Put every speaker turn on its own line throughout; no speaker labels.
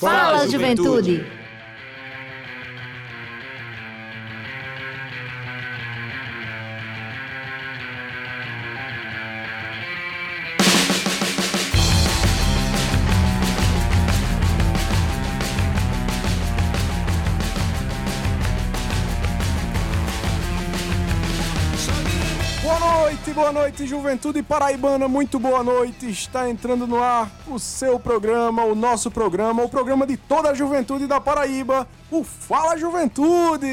Fala, juventude.
Boa noite, boa noite, Juventude Paraibana, muito boa noite. Está entrando no ar o seu programa, o nosso programa, o programa de toda a juventude da Paraíba, o Fala Juventude!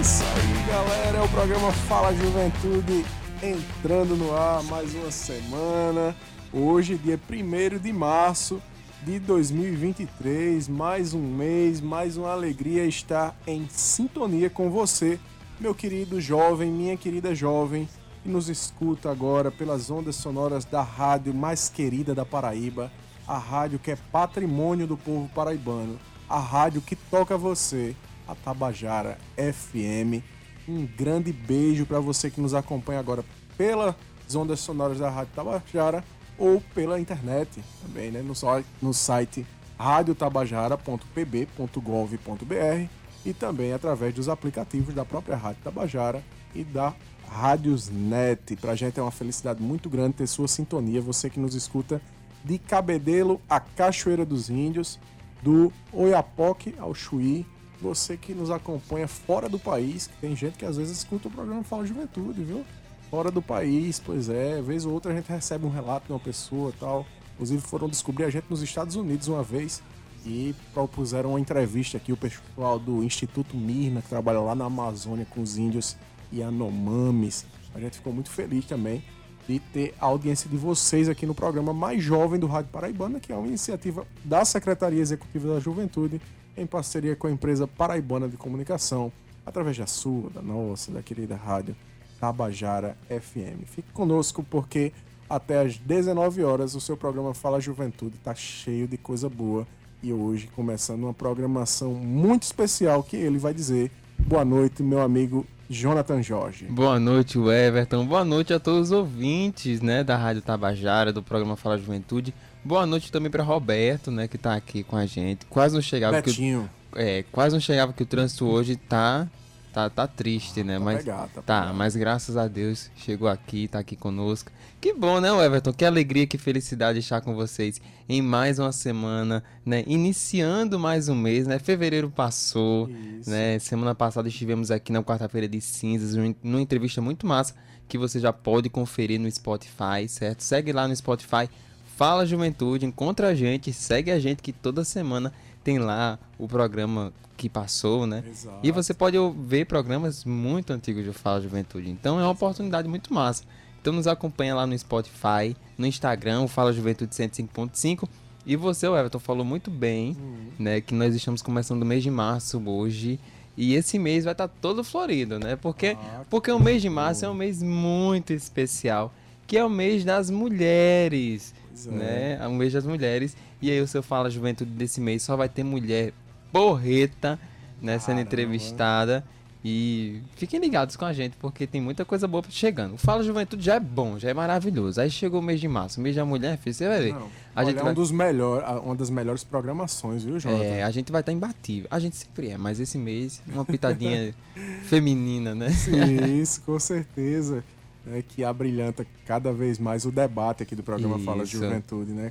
Isso aí, galera, é o programa Fala Juventude entrando no ar mais uma semana. Hoje, dia 1 de março de 2023, mais um mês, mais uma alegria estar em sintonia com você, meu querido jovem, minha querida jovem, que nos escuta agora pelas ondas sonoras da rádio mais querida da Paraíba, a rádio que é patrimônio do povo paraibano, a rádio que toca você, a Tabajara FM. Um grande beijo para você que nos acompanha agora pelas ondas sonoras da Rádio Tabajara ou pela internet também, né? No, no site radiotabajara.pb.gov.br e também através dos aplicativos da própria Rádio Tabajara e da Radiosnet. Pra gente é uma felicidade muito grande ter sua sintonia, você que nos escuta de Cabedelo a Cachoeira dos Índios, do Oiapoque ao Chuí, você que nos acompanha fora do país, tem gente que às vezes escuta o programa Fala Juventude, viu? Fora do país, pois é, vez ou outra a gente recebe um relato de uma pessoa e tal. Inclusive foram descobrir a gente nos Estados Unidos uma vez e propuseram uma entrevista aqui, o pessoal do Instituto Mirna, que trabalha lá na Amazônia com os índios Yanomamis. A gente ficou muito feliz também de ter a audiência de vocês aqui no programa mais jovem do Rádio Paraibana, que é uma iniciativa da Secretaria Executiva da Juventude, em parceria com a empresa Paraibana de Comunicação, através da sua, da nossa, da querida rádio Tabajara FM. Fique conosco porque até às 19 horas o seu programa Fala Juventude está cheio de coisa boa e hoje começando uma programação muito especial que ele vai dizer. Boa noite, meu amigo Jonathan Jorge.
Boa noite, Everton. Boa noite a todos os ouvintes, né, da Rádio Tabajara, do programa Fala Juventude. Boa noite também para Roberto, né, que tá aqui com a gente. Quase não chegava que o, é, quase não chegava que o trânsito hoje tá tá tá triste, né?
Tá
mas
pegado, tá
tá, mas graças a Deus chegou aqui, tá aqui conosco. Que bom, né, Everton? Que alegria, que felicidade estar com vocês em mais uma semana, né? Iniciando mais um mês, né? Fevereiro passou,
Isso.
né? Semana passada estivemos aqui na quarta-feira de cinzas, num- numa entrevista muito massa que você já pode conferir no Spotify, certo? Segue lá no Spotify, Fala Juventude, encontra a gente, segue a gente que toda semana tem lá o programa que passou, né?
Exato.
E você pode ver programas muito antigos do Fala Juventude. Então é uma oportunidade muito massa. Então nos acompanha lá no Spotify, no Instagram, o Fala Juventude 105.5. E você, o Everton, falou muito bem,
Hum.
né? Que nós estamos começando o mês de março hoje. E esse mês vai estar todo florido, né? Porque,
Ah,
porque o mês de março é um mês muito especial. Que é o mês das mulheres
Pois é.
né? É o mês das mulheres. E aí o seu Fala Juventude desse mês só vai ter mulher porreta, né? Sendo
Caramba.
entrevistada. E fiquem ligados com a gente, porque tem muita coisa boa chegando. O Fala Juventude já é bom, já é maravilhoso. Aí chegou o mês de março, o mês da mulher, filho, você vai ver.
Não,
A gente
é
vai-
um dos melhor, uma das melhores programações, viu, Jonathan?
É, a gente vai estar imbatível. A gente sempre é, mas esse mês, uma pitadinha feminina, né?
Sim, Isso, com certeza. né, que abrilhanta cada vez mais o debate aqui do programa Fala
Isso.
Juventude, né?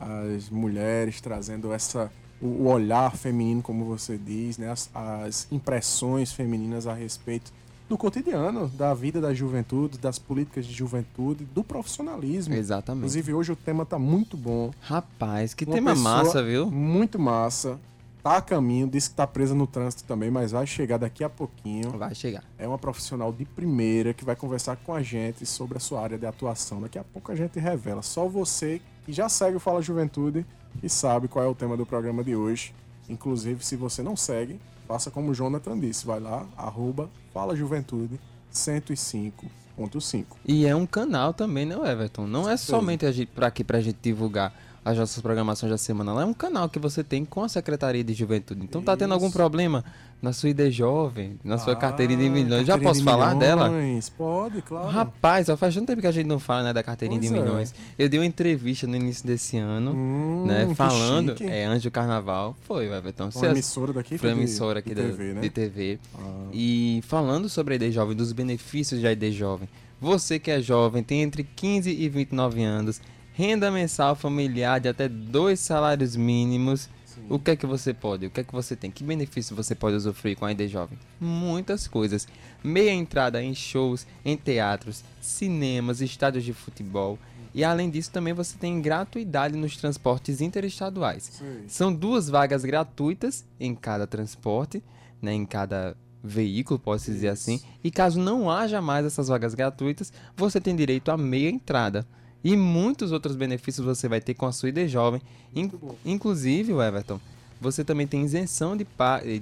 As mulheres trazendo essa o olhar feminino, como você diz, né? As, as impressões femininas a respeito do cotidiano, da vida da juventude, das políticas de juventude, do profissionalismo.
Exatamente.
Inclusive, hoje o tema tá muito bom.
Rapaz, que
Uma
tema massa, viu?
Muito massa. Tá a caminho, disse que tá presa no trânsito também, mas vai chegar daqui a pouquinho.
Vai chegar.
É uma profissional de primeira que vai conversar com a gente sobre a sua área de atuação. Daqui a pouco a gente revela. Só você que já segue o Fala Juventude e sabe qual é o tema do programa de hoje. Inclusive, se você não segue, faça como o Jonathan disse. Vai lá, arroba Fala Juventude 105.5.
E é um canal também, né, Everton? Não é somente a gente, pra aqui pra gente divulgar as nossas programações da semana lá, é um canal que você tem com a Secretaria de Juventude. Então tá tendo algum
Isso.
problema na sua ID jovem, na sua
Ah,
carteirinha de milhões. Já posso
de
falar dela?
milhões, Pode, claro.
Rapaz, só faz tanto tempo que a gente não fala né, da carteirinha
Pois
de
é.
milhões. Eu dei uma entrevista no início desse ano,
Hum,
né? Falando.
chique.
É, antes do carnaval. Foi, Everton.
Uma
Você-
emissora daqui
foi uma emissora aqui
de
da-
TV, né?
de TV.
Ah,
E falando sobre a ID Jovem, dos benefícios da ID Jovem. Você que é jovem, tem entre 15 e 29 anos, renda mensal familiar de até dois salários mínimos.
Sim.
O que é que você pode? O que é que você tem? Que benefício você pode usufruir com a ID Jovem? Muitas coisas. Meia entrada em shows, em teatros, cinemas, estádios de futebol. E além disso, também você tem gratuidade nos transportes interestaduais.
Sei.
São duas vagas gratuitas em cada transporte, né, em cada veículo, posso dizer assim. E caso não haja mais essas vagas gratuitas, você tem direito a meia entrada. E muitos outros benefícios você vai ter com a sua ID Jovem. In- inclusive, Everton, você também tem isenção de,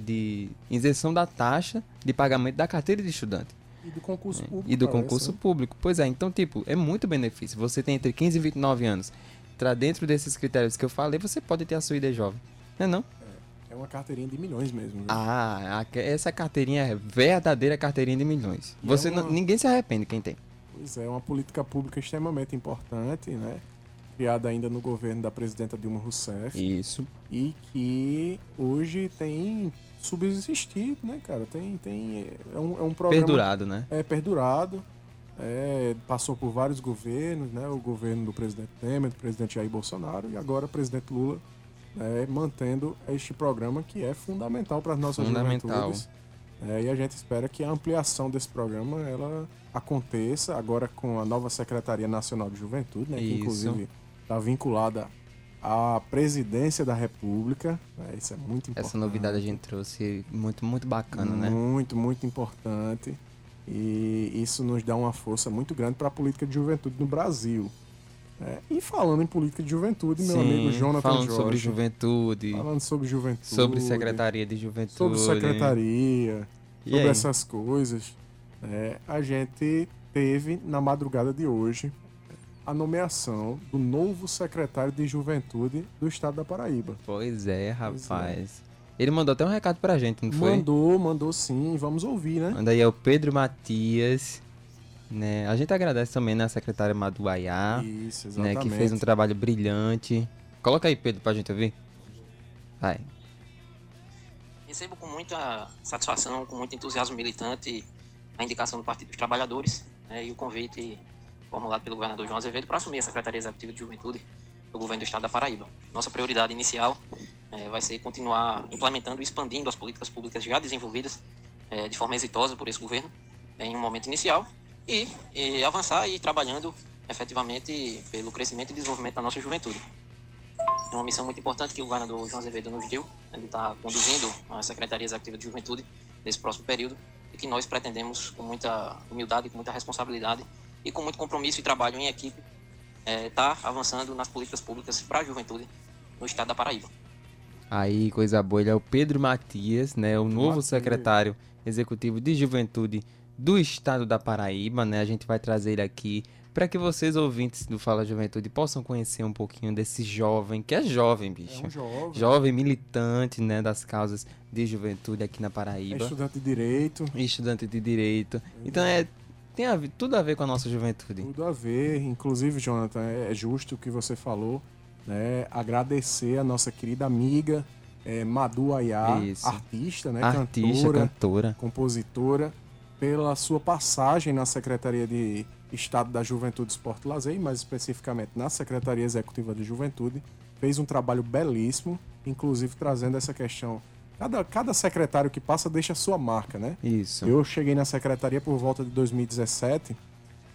de isenção da taxa de pagamento da carteira de estudante
E do concurso público.
É, e do
parece,
concurso
né?
público. Pois é, então, tipo, é muito benefício. Você tem entre 15 e 29 anos. Tra dentro desses critérios que eu falei, você pode ter a sua ID jovem. Não é não?
É uma carteirinha de milhões mesmo. viu?
Ah, essa carteirinha é verdadeira carteirinha de milhões.
E
Você
é uma-
não- ninguém se arrepende quem tem.
Pois é, uma política pública extremamente importante, né? Criada ainda no governo da presidenta Dilma Rousseff.
Isso.
E que hoje tem subsistido, né, cara? Tem, tem, é, um, é um programa...
Perdurado, né?
É perdurado. é, passou por vários governos, né? O governo do presidente Temer, do presidente Jair Bolsonaro e agora o presidente Lula né, mantendo este programa que é fundamental para as nossas
Fundamental.
juventudes. É, e a gente espera que a ampliação desse programa ela aconteça agora com a nova Secretaria Nacional de Juventude, né, que
Isso.
inclusive está vinculada à presidência da República. né, isso é muito importante.
Essa novidade a gente trouxe muito, muito bacana, né?
Muito, muito importante. E isso nos dá uma força muito grande para a política de juventude no Brasil. Né? E falando em política de juventude, meu amigo Jonathan
falando
Jorge,
sobre juventude,
falando sobre juventude,
sobre secretaria de juventude.
sobre secretaria,
E
sobre
aí?
essas coisas, né? a gente teve na madrugada de hoje a nomeação do novo secretário de juventude do estado da Paraíba.
Pois é,
Pois
rapaz. Ele mandou até um recado pra gente, não foi?
Mandou, mandou sim, vamos ouvir, né?
Manda aí é o Pedro Matias. Né? A gente agradece também na secretária Maduaiá,
Isso,
né? Que fez um trabalho brilhante. Coloca aí, Pedro, pra gente ouvir. Vai.
Recebo com muita satisfação, com muito entusiasmo militante, a indicação do Partido dos Trabalhadores né, e o convite formulado pelo governador João Azevedo para assumir a Secretaria Executiva de Juventude do governo do Estado da Paraíba. Nossa prioridade inicial eh, vai ser continuar implementando e expandindo as políticas públicas já desenvolvidas eh, de forma exitosa por esse governo em um momento inicial e, e avançar e ir trabalhando efetivamente pelo crescimento e desenvolvimento da nossa juventude. É uma missão muito importante que o governador João Azevedo nos deu. Ele está conduzindo a Secretaria Executiva de Juventude nesse próximo período e que nós pretendemos, com muita humildade, com muita responsabilidade e com muito compromisso e trabalho em equipe, estar avançando nas políticas públicas para a juventude no estado da Paraíba.
Aí, coisa boa, ele é o Pedro Matias, né? O novo
Matias.
secretário executivo de juventude do estado da Paraíba, né? A gente vai trazer ele aqui para que vocês, ouvintes do Fala Juventude, possam conhecer um pouquinho desse jovem, que é jovem, bicho.
É um jovem.
Jovem militante, né, das causas de juventude aqui na
É
Paraíba.
estudante de direito,
Estudante de direito. Então é tem a tudo a ver com a nossa juventude.
tudo a ver. Inclusive, Jonathan, é justo o que você falou, né? Agradecer a nossa querida amiga é, Madu Ayá, artista, né?
Artista,
cantora,
cantora.
compositora, pela sua passagem na Secretaria de Estado da Juventude, Esporte e Lazer, e mais especificamente na Secretaria Executiva de Juventude, fez um trabalho belíssimo, inclusive trazendo essa questão. Cada, cada secretário que passa deixa a sua marca, né?
Isso.
Eu cheguei na secretaria por volta de 2017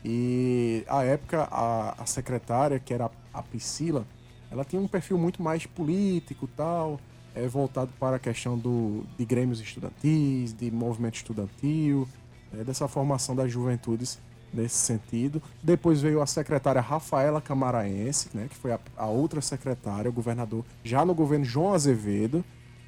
e à época a, a secretária, que era a Priscila, ela tinha um perfil muito mais político tal, é, voltado para a questão do, de grêmios estudantis, de movimento estudantil, é, dessa formação das juventudes nesse sentido. Depois veio a secretária Rafaela Camaraense, né, que foi a, a outra secretária, o governador, já no governo João Azevedo,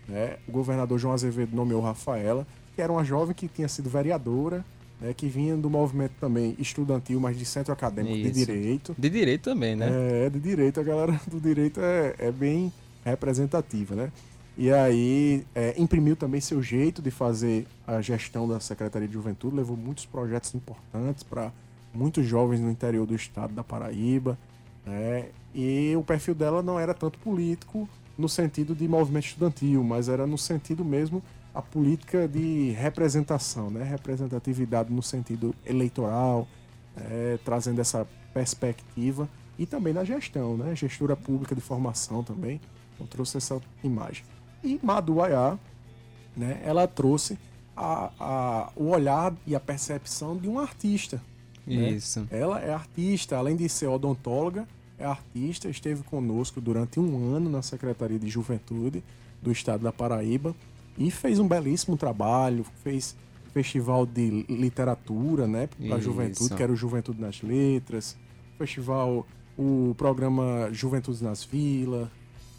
né, o governador João Azevedo nomeou Rafaela, que era uma jovem que tinha sido vereadora, né, que vinha do movimento também estudantil, mas de centro acadêmico de
Isso.
direito.
De direito também, né?
É, de direito, a galera do direito é, é bem representativa, né? E aí é, imprimiu também seu jeito de fazer a gestão da Secretaria de Juventude, levou muitos projetos importantes para muitos jovens no interior do estado da Paraíba, né? E o perfil dela não era tanto político no sentido de movimento estudantil, mas era no sentido mesmo a política de representação, né? Representatividade no sentido eleitoral, é, trazendo essa perspectiva e também na gestão, né? Gestura pública de formação também. Então trouxe essa imagem. E Madu Ayá, né? Ela trouxe a, a, o olhar e a percepção de um artista. né?
Isso.
Ela é artista, além de ser odontóloga, é artista, esteve conosco durante um ano na Secretaria de Juventude do Estado da Paraíba e fez um belíssimo trabalho, fez festival de literatura, né, para juventude, que era o Juventude nas Letras, festival, o programa Juventude nas Vilas,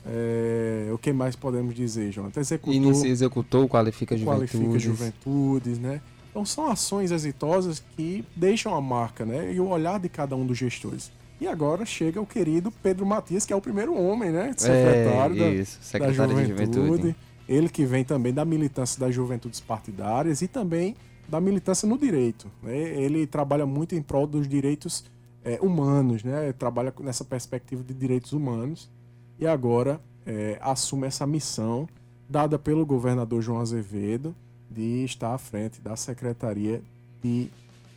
é, o que mais podemos dizer, Jonathan? Executou
Inicia, executou, qualifica
qualifica
juventude.
juventudes, né? Então são ações exitosas que deixam a marca, né? E o olhar de cada um dos gestores. E agora chega o querido Pedro Matias, que é o primeiro homem, né? Secretário
é,
da,
isso,
da
secretário de
juventude.
juventude.
Ele que vem também da militância das juventudes partidárias e também da militância no direito. Né? Ele trabalha muito em prol dos direitos eh, humanos, né? Trabalha nessa perspectiva de direitos humanos e agora eh, assume essa missão dada pelo governador João Azevedo de estar à frente da Secretaria de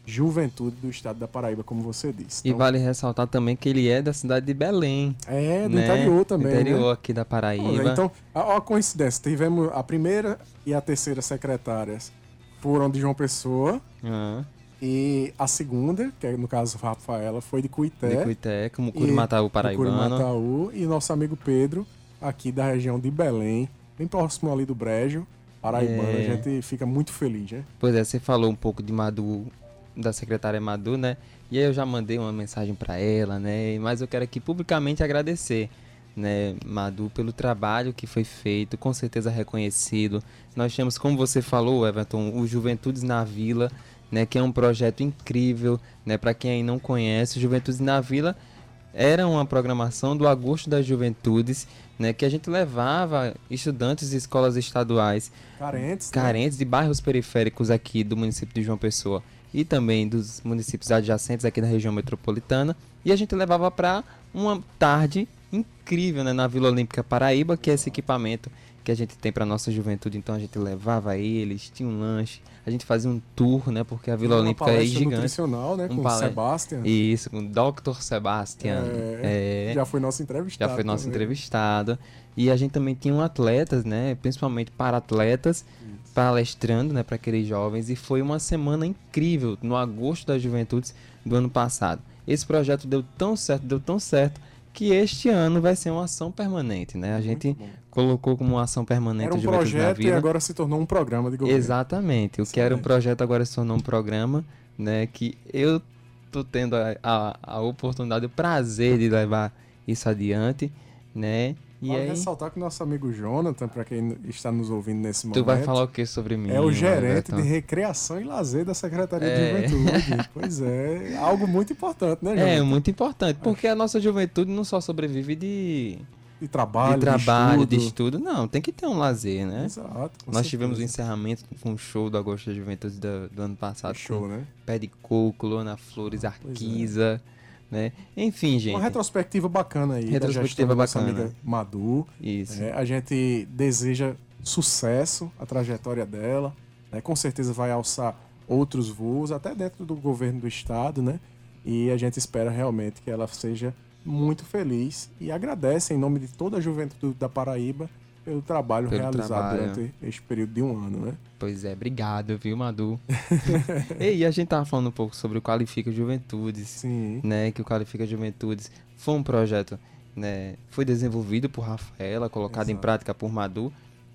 Juventude do Estado da Paraíba, como você disse.
E
Então,
vale ressaltar também que ele é da cidade de Belém.
é do
né?
interior também.
Do interior
né?
aqui da
Olha,
Paraíba.
Então, a, a coincidência, tivemos a primeira e a terceira secretárias foram de João Pessoa
Ah,
e a segunda, que é, no caso Rafaela, foi de Cuité.
de Cuité, como Curimataú paraibano.
Curimataú, e nosso amigo Pedro, aqui da região de Belém, bem próximo ali do Brejo, paraibano.
É.
A gente fica muito feliz, né?
Pois é, você falou um pouco de Madu, da secretária Madu, né? E aí eu já mandei uma mensagem pra ela, né? Mas eu quero aqui publicamente agradecer, né, Madu, pelo trabalho que foi feito, com certeza reconhecido. Nós temos, como você falou, Everton, o Juventudes na Vila, né, que é um projeto incrível, né, para quem aí não conhece, o Juventudes na Vila era uma programação do Agosto das Juventudes, né, que a gente levava estudantes de escolas estaduais
Carentes. né?
carentes de bairros periféricos aqui do município de João Pessoa e também dos municípios adjacentes aqui da região metropolitana. E a gente levava para uma tarde incrível né, na Vila Olímpica Paraíba, que é esse equipamento que a gente tem para nossa juventude. Então a gente levava eles, tinha um lanche, a gente fazia um tour, né, porque a Vila
Uma
Olímpica é gigante.
nutricional, né?
Um
com o
palestra-
Sebastian.
Isso, com o Dr. Sebastian.
É,
É.
Já foi nosso entrevistado.
Já foi nosso
também.
entrevistado. E a gente também tinha um atletas, né? Principalmente para atletas, palestrando, né? Para aqueles jovens. E foi uma semana incrível no agosto das juventudes do ano passado. Esse projeto deu tão certo, deu tão certo, que este ano vai ser uma ação permanente, né? A gente colocou como uma ação permanente
Era um
Juventude
projeto e agora se tornou um programa de governo.
Exatamente. O que era um projeto agora se tornou um programa, né? Que eu tô tendo a, a, a oportunidade, o prazer de levar isso adiante, né? E
Vale
aí,
ressaltar que o nosso amigo Jonathan, para quem está nos ouvindo nesse momento,
tu vai falar o que sobre mim?
é o gerente de recreação e lazer da Secretaria
É.
de Juventude. pois é, algo muito importante, né,
É,
Jonathan?
muito importante, porque a nossa juventude não só sobrevive de,
De trabalho,
de trabalho, de
estudo.
estudo, não, tem que ter um lazer, né?
Exato.
Nós
certeza.
tivemos o encerramento com o show do Agosto da Juventude do, do ano passado.
show, né?
Pé de Coco, Lona Flores, Arquiza, né? Enfim, gente.
Uma retrospectiva bacana aí.
Retrospectiva bacana.
amiga Madu.
Isso.
É, a gente deseja sucesso a trajetória dela. né? Com certeza vai alçar outros voos, até dentro do governo do estado, né? E a gente espera realmente que ela seja muito feliz e agradece em nome de toda a juventude da Paraíba pelo trabalho
Pelo
realizado
trabalho.
durante este período de um ano, né?
Pois é, obrigado, viu, Madu? e a gente tava falando um pouco sobre o Qualifica Juventudes,
Sim.
né? Que o Qualifica Juventudes foi um projeto, né? Foi desenvolvido por Rafaela, colocado em
Exato.
prática por Madu.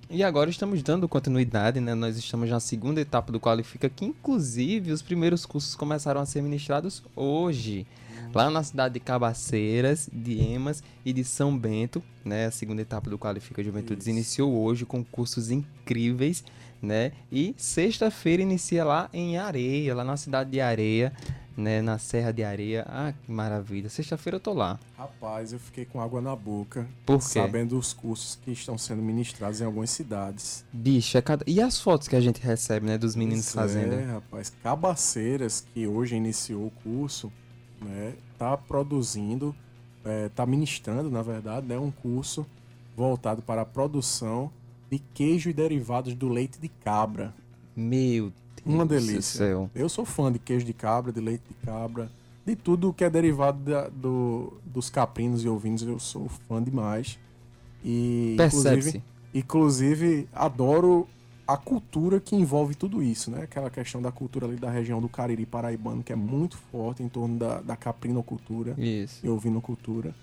E agora estamos dando continuidade, né? Nós estamos na segunda etapa do Qualifica, que inclusive os primeiros cursos começaram a ser ministrados hoje. Lá na cidade de Cabaceiras, de Emas e de São Bento, né? A segunda etapa do Qualifica Juventudes
Isso.
iniciou hoje com cursos incríveis, né? E sexta-feira inicia lá em Areia, lá na cidade de Areia, né? Na Serra de Areia. Ah, que maravilha. Sexta-feira eu tô lá.
Rapaz, eu fiquei com água na boca,
Por quê?
sabendo os cursos que estão sendo ministrados em algumas cidades.
Bicho, é cada... e as fotos que a gente recebe, né? Dos meninos
Pois
fazendo.
É, rapaz. Cabaceiras, que hoje iniciou o curso, né, tá produzindo, é, tá ministrando, na verdade, né, um curso voltado para a produção de queijo e derivados do leite de cabra.
Meu Deus
Uma
do
delícia.
céu.
Eu sou fã de queijo de cabra, de leite de cabra, de tudo que é derivado da- do, dos caprinos e ovinos, eu sou fã demais. E, inclusive. Inclusive, adoro a cultura que envolve tudo isso, né? Aquela questão da cultura ali da região do Cariri Paraibano, que é muito forte em torno da, da caprinocultura
Isso.
e ovinocultura.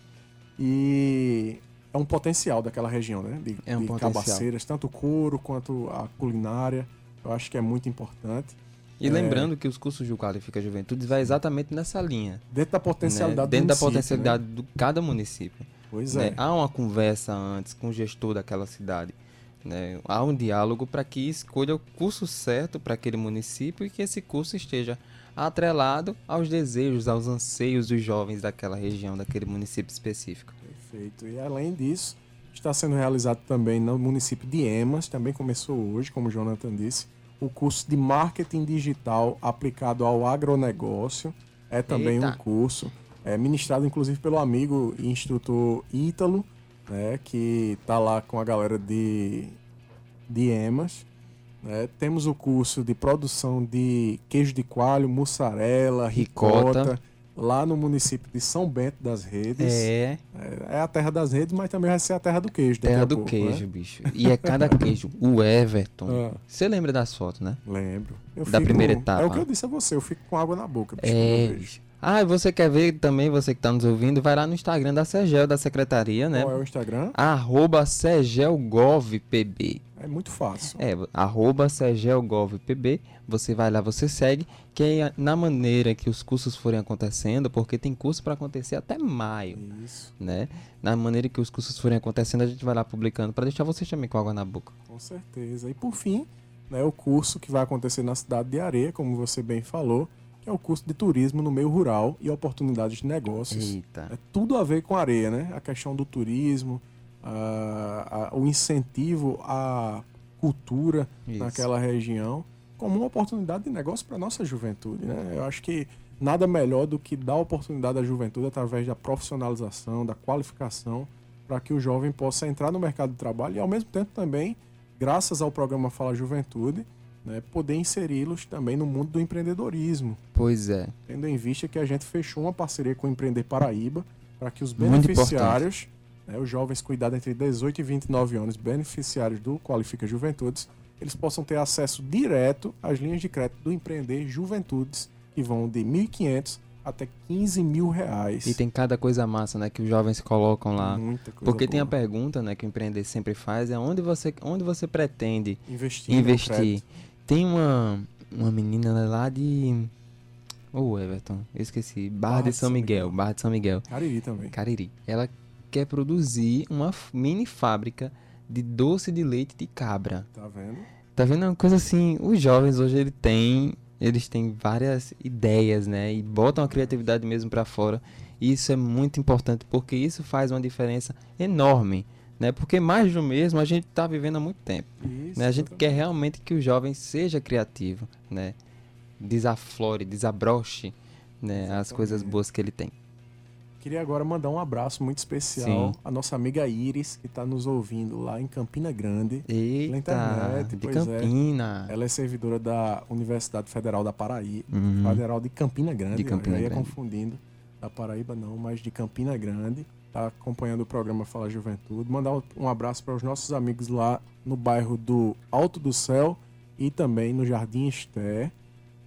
E é um potencial daquela região, né? De,
É um
de
potencial.
cabaceiras, tanto o couro quanto a culinária. Eu acho que é muito importante.
E lembrando que os cursos de Qualifica Juventudes vai exatamente nessa linha.
Dentro da
né?
potencialidade do
Dentro da
município,
potencialidade
né?
de cada município.
Pois
né?
é.
Há uma conversa antes com o gestor daquela cidade. Né? Há um diálogo para que escolha o curso certo para aquele município e que esse curso esteja atrelado aos desejos, aos anseios dos jovens daquela região, daquele município específico.
Perfeito. E além disso, está sendo realizado também no município de Emas, também começou hoje, como o Jonathan disse, o curso de marketing digital aplicado ao agronegócio. É também
Eita.
um curso é, ministrado inclusive pelo amigo e instrutor Ítalo, né, que está lá com a galera de, de Emas. né. Temos o curso de produção de queijo de coalho, mussarela,
Ricota.
ricota, lá no município de São Bento das Redes.
É,
É, é a terra das redes, mas também vai ser a terra do queijo.
terra do
pouco,
queijo,
né?
bicho. E é cada queijo. O Everton.
Ah.
Você lembra das fotos, né?
Lembro. Eu
Da primeira etapa.
É o que eu disse a você, eu fico com água na boca. bicho,
É.
vejo.
Ah, e você quer ver também, você que está nos ouvindo, vai lá no Instagram da Sergel, da Secretaria, né?
Qual é o Instagram?
Arroba SergelGovPB.
É muito fácil.
É, arroba SergelGovPB, você vai lá, você segue, que é na maneira que os cursos forem acontecendo, porque tem curso para acontecer até maio,
Isso,
né? Na maneira que os cursos forem acontecendo, a gente vai lá publicando, para deixar vocês também com água na boca.
com certeza. E por fim, né, o curso que vai acontecer na cidade de Areia, como você bem falou, que é o curso de turismo no meio rural e oportunidades de negócios.
Eita.
É tudo a ver com areia, né? A questão do turismo, a- a- o incentivo à cultura
Isso.
naquela região, como uma oportunidade de negócio para nossa juventude, né? Eu acho que nada melhor do que dar oportunidade à juventude através da profissionalização, da qualificação, para que o jovem possa entrar no mercado de trabalho e, ao mesmo tempo, também, graças ao programa Fala Juventude, né, poder inseri-los também no mundo do empreendedorismo
Pois é.
tendo em vista que a gente fechou uma parceria com o Empreender Paraíba para que os beneficiários, né, os jovens cuidados entre 18 e 29 anos, beneficiários do Qualifica Juventudes, eles possam ter acesso direto às linhas de crédito do Empreender Juventudes, que vão de 1.500 até 15 mil reais.
E tem cada coisa massa, né, que os jovens colocam lá.
muita coisa
Porque tem a
boa.
pergunta, né, que o empreender sempre faz, é onde você, onde você pretende
investir.
investir. Tem uma, uma menina lá de. Ô, Everton, eu esqueci. Barra, de São Miguel, Barra de São Miguel,
Cariri também.
Cariri. Ela quer produzir uma mini fábrica de doce de leite de cabra.
Tá vendo?
Tá vendo? É uma coisa assim, os jovens hoje ele tem, eles têm várias ideias, né? E botam a criatividade mesmo pra fora. E isso é muito importante porque isso faz uma diferença enorme, né? Porque mais do mesmo a gente tá vivendo há muito tempo.
Isso,
Né? A gente quer realmente que o jovem seja criativo, né? Desaflore, desabroche, né? As coisas boas que ele tem.
Queria agora mandar um abraço muito especial
Sim.
à nossa amiga Iris, que está nos ouvindo lá em Campina Grande.
Eita,
internet,
de
pois é.
Campina.
Ela é servidora da Universidade Federal da Paraíba,
Uhum.
Federal de Campina Grande.
De Campina
eu ia
Grande.
confundindo. Da Paraíba não, mas de Campina Grande. Tá acompanhando o programa Fala Juventude. Mandar um- abraço para os nossos amigos lá no bairro do Alto do Céu e também no Jardim Esté,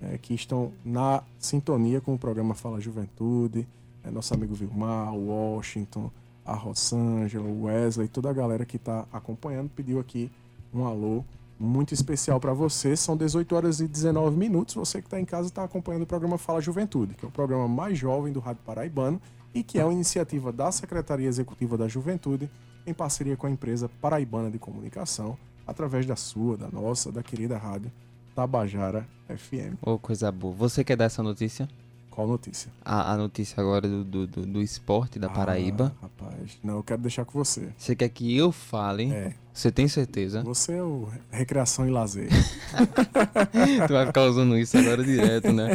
eh, que estão na sintonia com o programa Fala Juventude. É nosso amigo Vilmar, Washington, a Rosângela, o Wesley, toda a galera que está acompanhando pediu aqui um alô muito especial para você. São 18 horas e 19 minutos. Você que está em casa está acompanhando o programa Fala Juventude, que é o programa mais jovem do Rádio Paraibano e que é uma iniciativa da Secretaria Executiva da Juventude em parceria com a empresa Paraibana de Comunicação, através da sua, da nossa, da querida rádio Tabajara FM.
Ô, coisa boa. Você quer dar essa notícia?
Qual notícia?
A, a notícia agora do, do, do, do esporte da Paraíba.
Ah, rapaz, não, eu quero deixar com você.
Você quer que eu fale?
É.
Você tem certeza?
Você é o recreação e lazer.
tu vai ficar usando isso agora direto, né?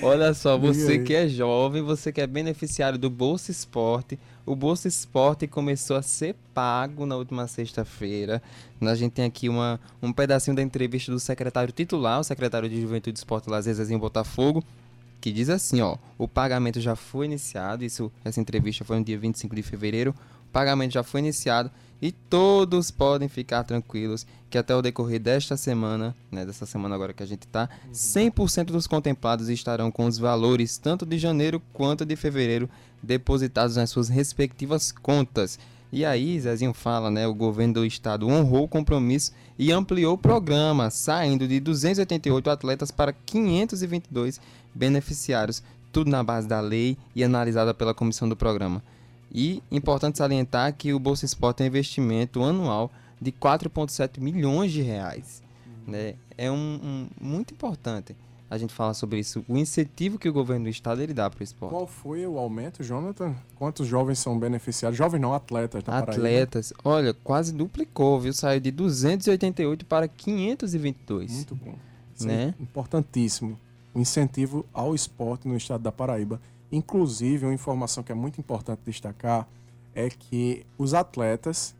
Olha só, você que é jovem, você que é beneficiário do Bolsa Esporte. O Bolsa Esporte começou a ser pago na última sexta-feira. A gente tem aqui uma, um pedacinho da entrevista do secretário titular, o secretário de Juventude, Esporte e Lazer, Zezinho Botafogo, que diz assim, ó, o pagamento já foi iniciado, isso, essa entrevista foi no dia 25 de fevereiro, o pagamento já foi iniciado e todos podem ficar tranquilos que até o decorrer desta semana, né, dessa semana agora que a gente tá, 100% dos contemplados estarão com os valores tanto de janeiro quanto de fevereiro depositados nas suas respectivas contas. E aí, Zezinho fala, né, o governo do estado honrou o compromisso e ampliou o programa, saindo de 288 atletas para 522 beneficiários, tudo na base da lei e analisada pela comissão do programa. E importante salientar que o Bolsa Esporte é um investimento anual de 4,7 milhões de reais. Né? É um, um- muito importante a gente falar sobre isso. O incentivo que o governo do estado ele dá para o esporte.
Qual foi o aumento, Jonathan? Quantos jovens são beneficiados? Jovens não, atletas na Paraíba.
Atletas, olha, quase duplicou, viu? Saiu de 288 para 522.
Muito bom.
Né?
é importantíssimo. O incentivo ao esporte no estado da Paraíba. Inclusive, uma informação que é muito importante destacar é que os atletas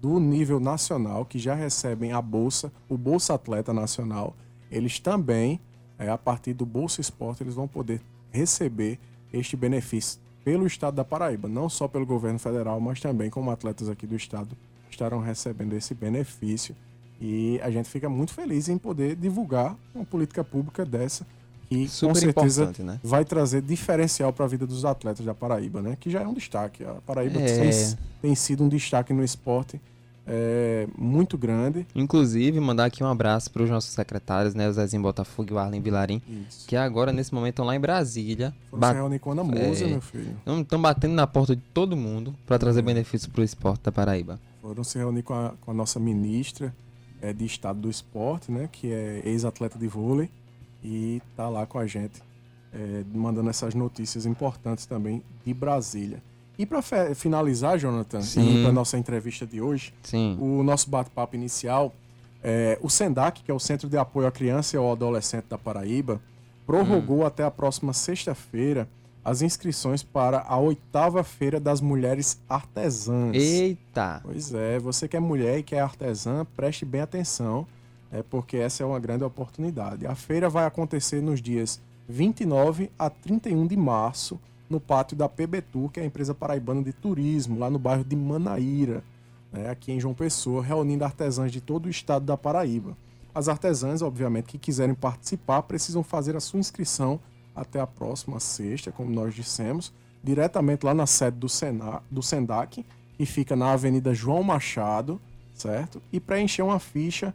do nível nacional que já recebem a bolsa, o Bolsa Atleta Nacional, eles também, é, a partir do Bolsa Esporte, eles vão poder receber este benefício pelo estado da Paraíba, não só pelo governo federal, mas também como atletas aqui do estado estarão recebendo esse benefício. E a gente fica muito feliz em poder divulgar uma política pública dessa que com
Super
certeza
importante, né?
vai trazer diferencial para a vida dos atletas da Paraíba, né? Que já é um destaque. A Paraíba
É.
tem, tem sido um destaque no esporte é, muito grande.
Inclusive, mandar aqui um abraço para os nossos secretários, né? O Zezinho Botafogo e o Arlen Vilarim,
Isso.
que agora, nesse momento, estão lá em Brasília.
Foram se reunir com a Ana Moza,
É.
meu filho.
Estão batendo na porta de todo mundo para
Uhum.
trazer benefícios para o esporte da Paraíba.
Foram se reunir com a, com a nossa ministra é, de Estado do Esporte, né? Que é ex-atleta de vôlei. E tá lá com a gente, é, mandando essas notícias importantes também de Brasília. E para finalizar, Jonathan, para nossa entrevista de hoje,
Sim.
o nosso bate-papo inicial, é, o SENDAC, que é o Centro de Apoio à Criança e ao Adolescente da Paraíba, prorrogou até a próxima sexta-feira as inscrições para a oitava Feira das Mulheres Artesãs.
Eita!
Pois é, você que é mulher e que é artesã, preste bem atenção, é porque essa é uma grande oportunidade. A feira vai acontecer nos dias 29 a 31 de março, no pátio da PB Tour, que é a empresa paraibana de turismo, lá no bairro de Manaíra, né, aqui em João Pessoa, reunindo artesãs de todo o estado da Paraíba. As artesãs, obviamente, que quiserem participar, precisam fazer a sua inscrição até a próxima sexta, como nós dissemos, diretamente lá na sede do, Sena, do Sendac, que fica na Avenida João Machado, certo? E preencher uma ficha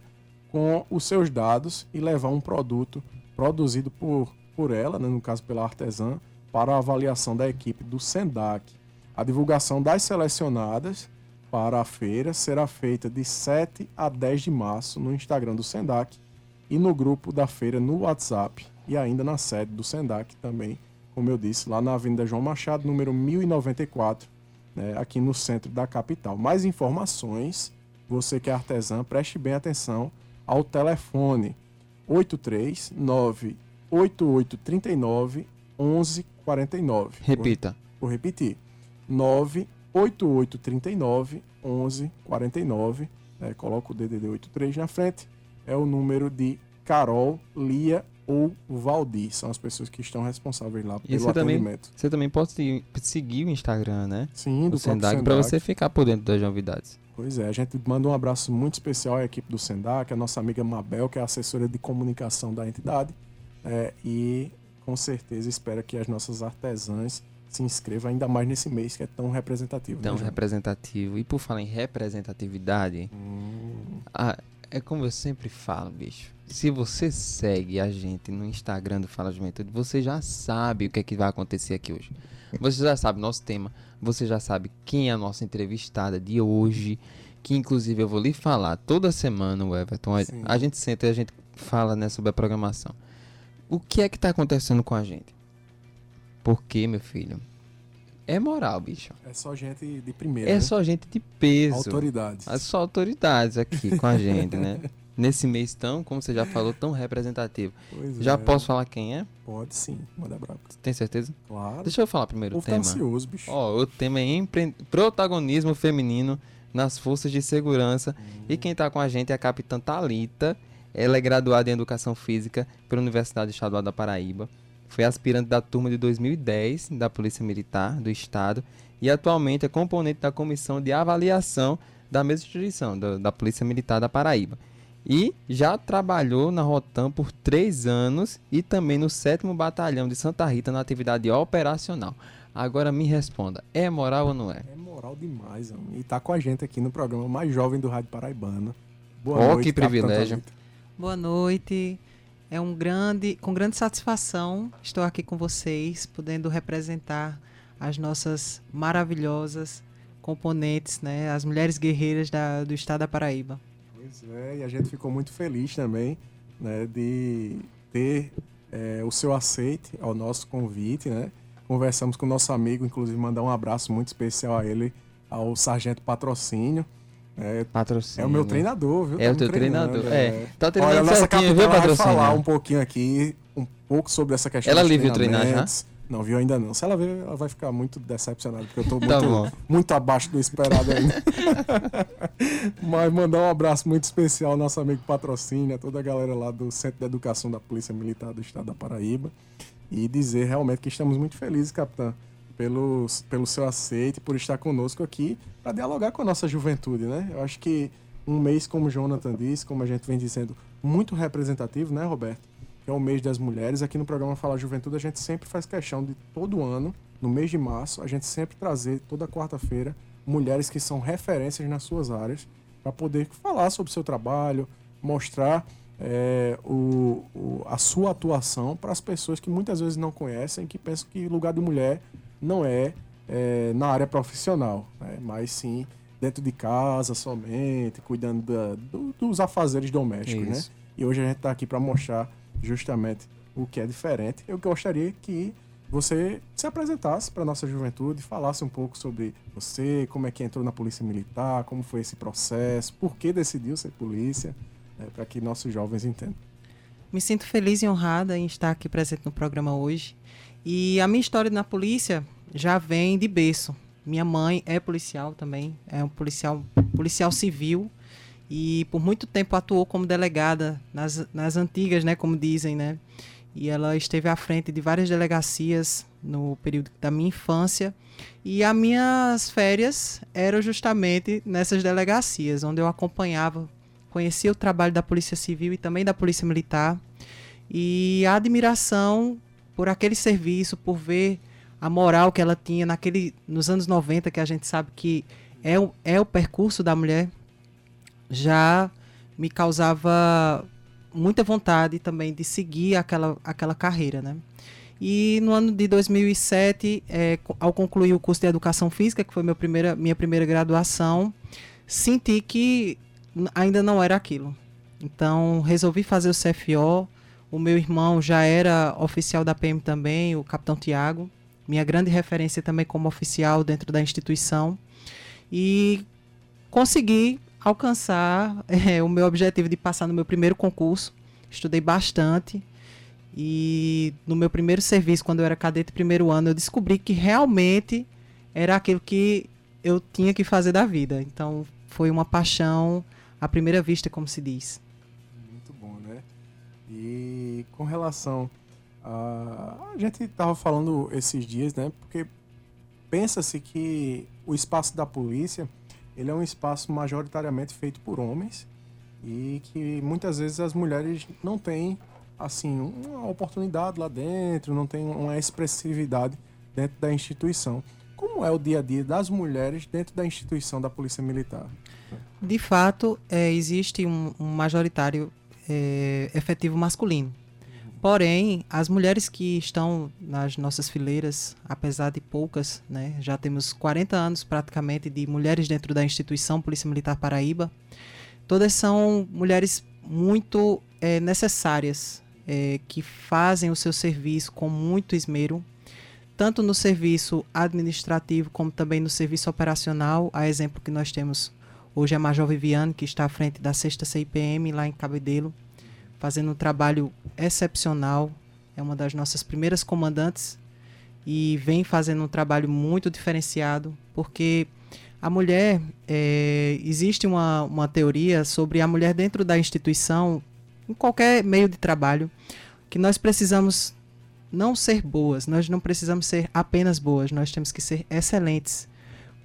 com os seus dados e levar um produto produzido por, por ela, né, no caso pela artesã, para a avaliação da equipe do Sendac. A divulgação das selecionadas para a feira será feita de 7 a 10 de março no Instagram do Sendac e no grupo da feira no WhatsApp e ainda na sede do Sendac também, como eu disse, lá na Avenida João Machado, número 1094, né, aqui no centro da capital. Mais informações, você que é artesã, preste bem atenção ao telefone 839 8839 1149.
Repita.
Vou repetir. 98839 1149. É, coloca o DDD 83 na frente. É o número de Carol, Lia ou Valdir. São as pessoas que estão responsáveis lá pelo
você também,
atendimento.
você também pode se- seguir o Instagram, né?
Sim, do
Sendac, para você ficar por dentro das novidades.
Pois é, a gente manda um abraço muito especial à equipe do Sendac, a nossa amiga Mabel, que é assessora de comunicação da entidade. É, e com certeza espera que as nossas artesãs se inscrevam ainda mais nesse mês que é tão representativo.
Tão
né,
representativo. E por falar em representatividade,
Hum,
a- é como eu sempre falo, bicho. Se você segue a gente no Instagram do Fala Juventude, você já sabe o que é que vai acontecer aqui hoje. Você já sabe nosso tema, você já sabe quem é a nossa entrevistada de hoje, que inclusive eu vou lhe falar toda semana, o Everton. A, a gente senta e a gente fala né, sobre a programação. O que é que tá acontecendo com a gente? Porque, meu filho, é moral, bicho.
É só gente de primeira.
É
né?
só gente de peso.
Autoridades.
É só autoridades aqui com a gente, né? Nesse mês tão, como você já falou, tão representativo.
Pois
já
é.
posso falar quem é?
Pode sim, manda brabo.
Tem certeza?
Claro.
Deixa eu falar primeiro
o tá
tema.
ansioso, bicho.
Ó, o tema é empre... protagonismo feminino nas forças de segurança. E quem tá com a gente é a capitã Talita. Ela é graduada em Educação Física pela Universidade Estadual da Paraíba. Foi aspirante da turma de 2010 da Polícia Militar do Estado e atualmente é componente da comissão de avaliação da mesma instituição, da, da Polícia Militar da Paraíba. E já trabalhou na Rotam por três anos e também no 7 Batalhão de Santa Rita na atividade operacional. Agora me responda, é moral ou não é?
É moral demais, homem. E tá com a gente aqui no programa mais jovem do Rádio Paraibano. Boa
Ó,
noite,
que privilégio.
Thalita.
Boa noite. É um grande, com grande satisfação estou aqui com vocês, podendo representar as nossas maravilhosas componentes, né, as mulheres guerreiras da- do estado da Paraíba.
Pois é, e a gente ficou muito feliz também né, de ter é, o seu aceite ao nosso convite, né? Conversamos com o nosso amigo, inclusive mandar um abraço muito especial a ele, ao Sargento Patrocínio. É,
Patrocínio.
é o meu treinador, viu?
É
Tá
o teu treinador. É. Tá
Olha,
treinando
a nossa
certinho, viu,
vai
patrocínio?
falar um pouquinho aqui, um pouco sobre essa questão
Ela ali viu treinar já?
Não viu ainda não. Se ela ver, ela vai ficar muito decepcionada, porque eu tô
Tá
muito,
bom.
muito abaixo do esperado ainda. Mas mandar um abraço muito especial ao nosso amigo Patrocínio, a toda a galera lá do Centro de Educação da Polícia Militar do Estado da Paraíba. E dizer realmente que estamos muito felizes, capitão, pelo, pelo seu aceite, por estar conosco aqui para dialogar com a nossa juventude, né? Eu acho que um mês, como o Jonathan disse, como a gente vem dizendo, muito representativo, né, Roberto? É o mês das mulheres. Aqui no programa Falar Juventude, a gente sempre faz questão de todo ano, no mês de março, a gente sempre trazer, toda quarta-feira, mulheres que são referências nas suas áreas, para poder falar sobre o seu trabalho, mostrar é, o, o- a sua atuação para as pessoas que muitas vezes não conhecem, que pensam que lugar de mulher não é, é, na área profissional, né? mas sim dentro de casa somente, cuidando da- do- dos afazeres domésticos, né? E hoje a gente está aqui para mostrar justamente o que é diferente. Eu gostaria que você se apresentasse para nossa juventude, falasse um pouco sobre você, como é que entrou na polícia militar, como foi esse processo, por que decidiu ser polícia, para que nossos jovens entendam.
Me sinto feliz e honrada em estar aqui presente no programa hoje. E a minha história na polícia já vem de berço. Minha mãe é policial também, é um policial, policial civil e por muito tempo atuou como delegada nas, nas antigas, né, como dizem, né? E ela esteve à frente de várias delegacias no período da minha infância. E as minhas férias eram justamente nessas delegacias, onde eu acompanhava, conhecia o trabalho da Polícia Civil e também da Polícia Militar. E a admiração por aquele serviço, por ver a moral que ela tinha naquele, nos anos 90, que a gente sabe que é o, é o percurso da mulher, já me causava muita vontade também de seguir aquela, aquela carreira, né? E no ano de 2007, eh, co- ao concluir o curso de Educação Física, que foi meu primeira, minha primeira graduação, senti que ainda não era aquilo. Então, resolvi fazer o CFO. O meu irmão já era oficial da PM também, o capitão Tiago, minha grande referência também como oficial dentro da instituição. E consegui alcançar eh, o meu objetivo de passar no meu primeiro concurso. Estudei bastante. E no meu primeiro serviço, quando eu era cadete primeiro ano, eu descobri que realmente era aquilo que eu tinha que fazer da vida. Então, foi uma paixão à primeira vista, como se diz.
Muito bom, né? E com relação a. A gente estava falando esses dias, né? Porque pensa-se que o espaço da polícia ele é um espaço majoritariamente feito por homens e que muitas vezes as mulheres não têm assim uma oportunidade lá dentro, não tem uma expressividade dentro da instituição. Como é o dia a dia das mulheres dentro da instituição da Polícia Militar?
De fato, é, existe um, um majoritário é, efetivo masculino. Porém, as mulheres que estão nas nossas fileiras, apesar de poucas, né, já temos 40 anos praticamente de mulheres dentro da instituição Polícia Militar Paraíba, todas são mulheres muito é, necessárias, é, que fazem o seu serviço com muito esmero, tanto no serviço administrativo como também no serviço operacional. A exemplo que nós temos hoje é a Major Viviane, que está à frente da 6 CIPM lá em Cabedelo fazendo um trabalho excepcional. É uma das nossas primeiras comandantes e vem fazendo um trabalho muito diferenciado, porque a mulher, é, existe uma, uma teoria sobre a mulher dentro da instituição, em qualquer meio de trabalho, que nós precisamos não ser boas, nós não precisamos ser apenas boas, nós temos que ser excelentes,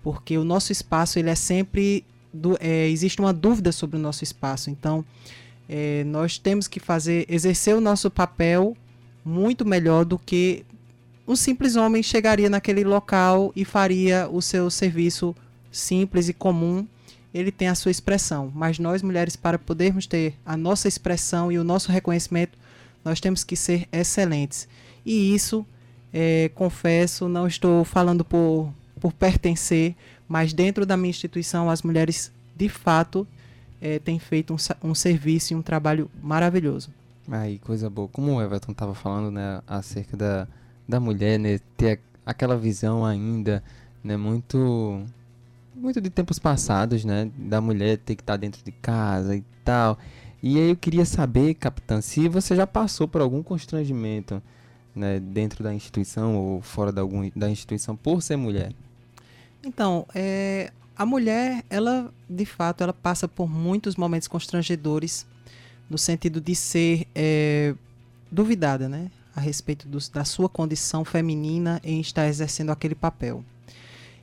porque o nosso espaço ele é sempre do, é, existe uma dúvida sobre o nosso espaço, então é, nós temos que fazer, exercer o nosso papel muito melhor do que um simples homem chegaria naquele local e faria o seu serviço simples e comum. Ele tem a sua expressão, mas nós mulheres, para podermos ter a nossa expressão e o nosso reconhecimento, nós temos que ser excelentes. E isso, é, confesso, não estou falando por, por pertencer, mas dentro da minha instituição, as mulheres de fato é, tem feito um, um serviço e um trabalho maravilhoso.
Aí, coisa boa. Como o Everton estava falando, né, acerca da, da mulher, né, ter aquela visão ainda, né, muito muito de tempos passados, né, da mulher ter que estar tá dentro de casa e tal. E aí eu queria saber, capitã, se você já passou por algum constrangimento, né, dentro da instituição ou fora da, algum, da instituição por ser mulher.
Então, é, a mulher, ela, de fato, ela passa por muitos momentos constrangedores no sentido de ser é, duvidada, né? A respeito do, da sua condição feminina em estar exercendo aquele papel.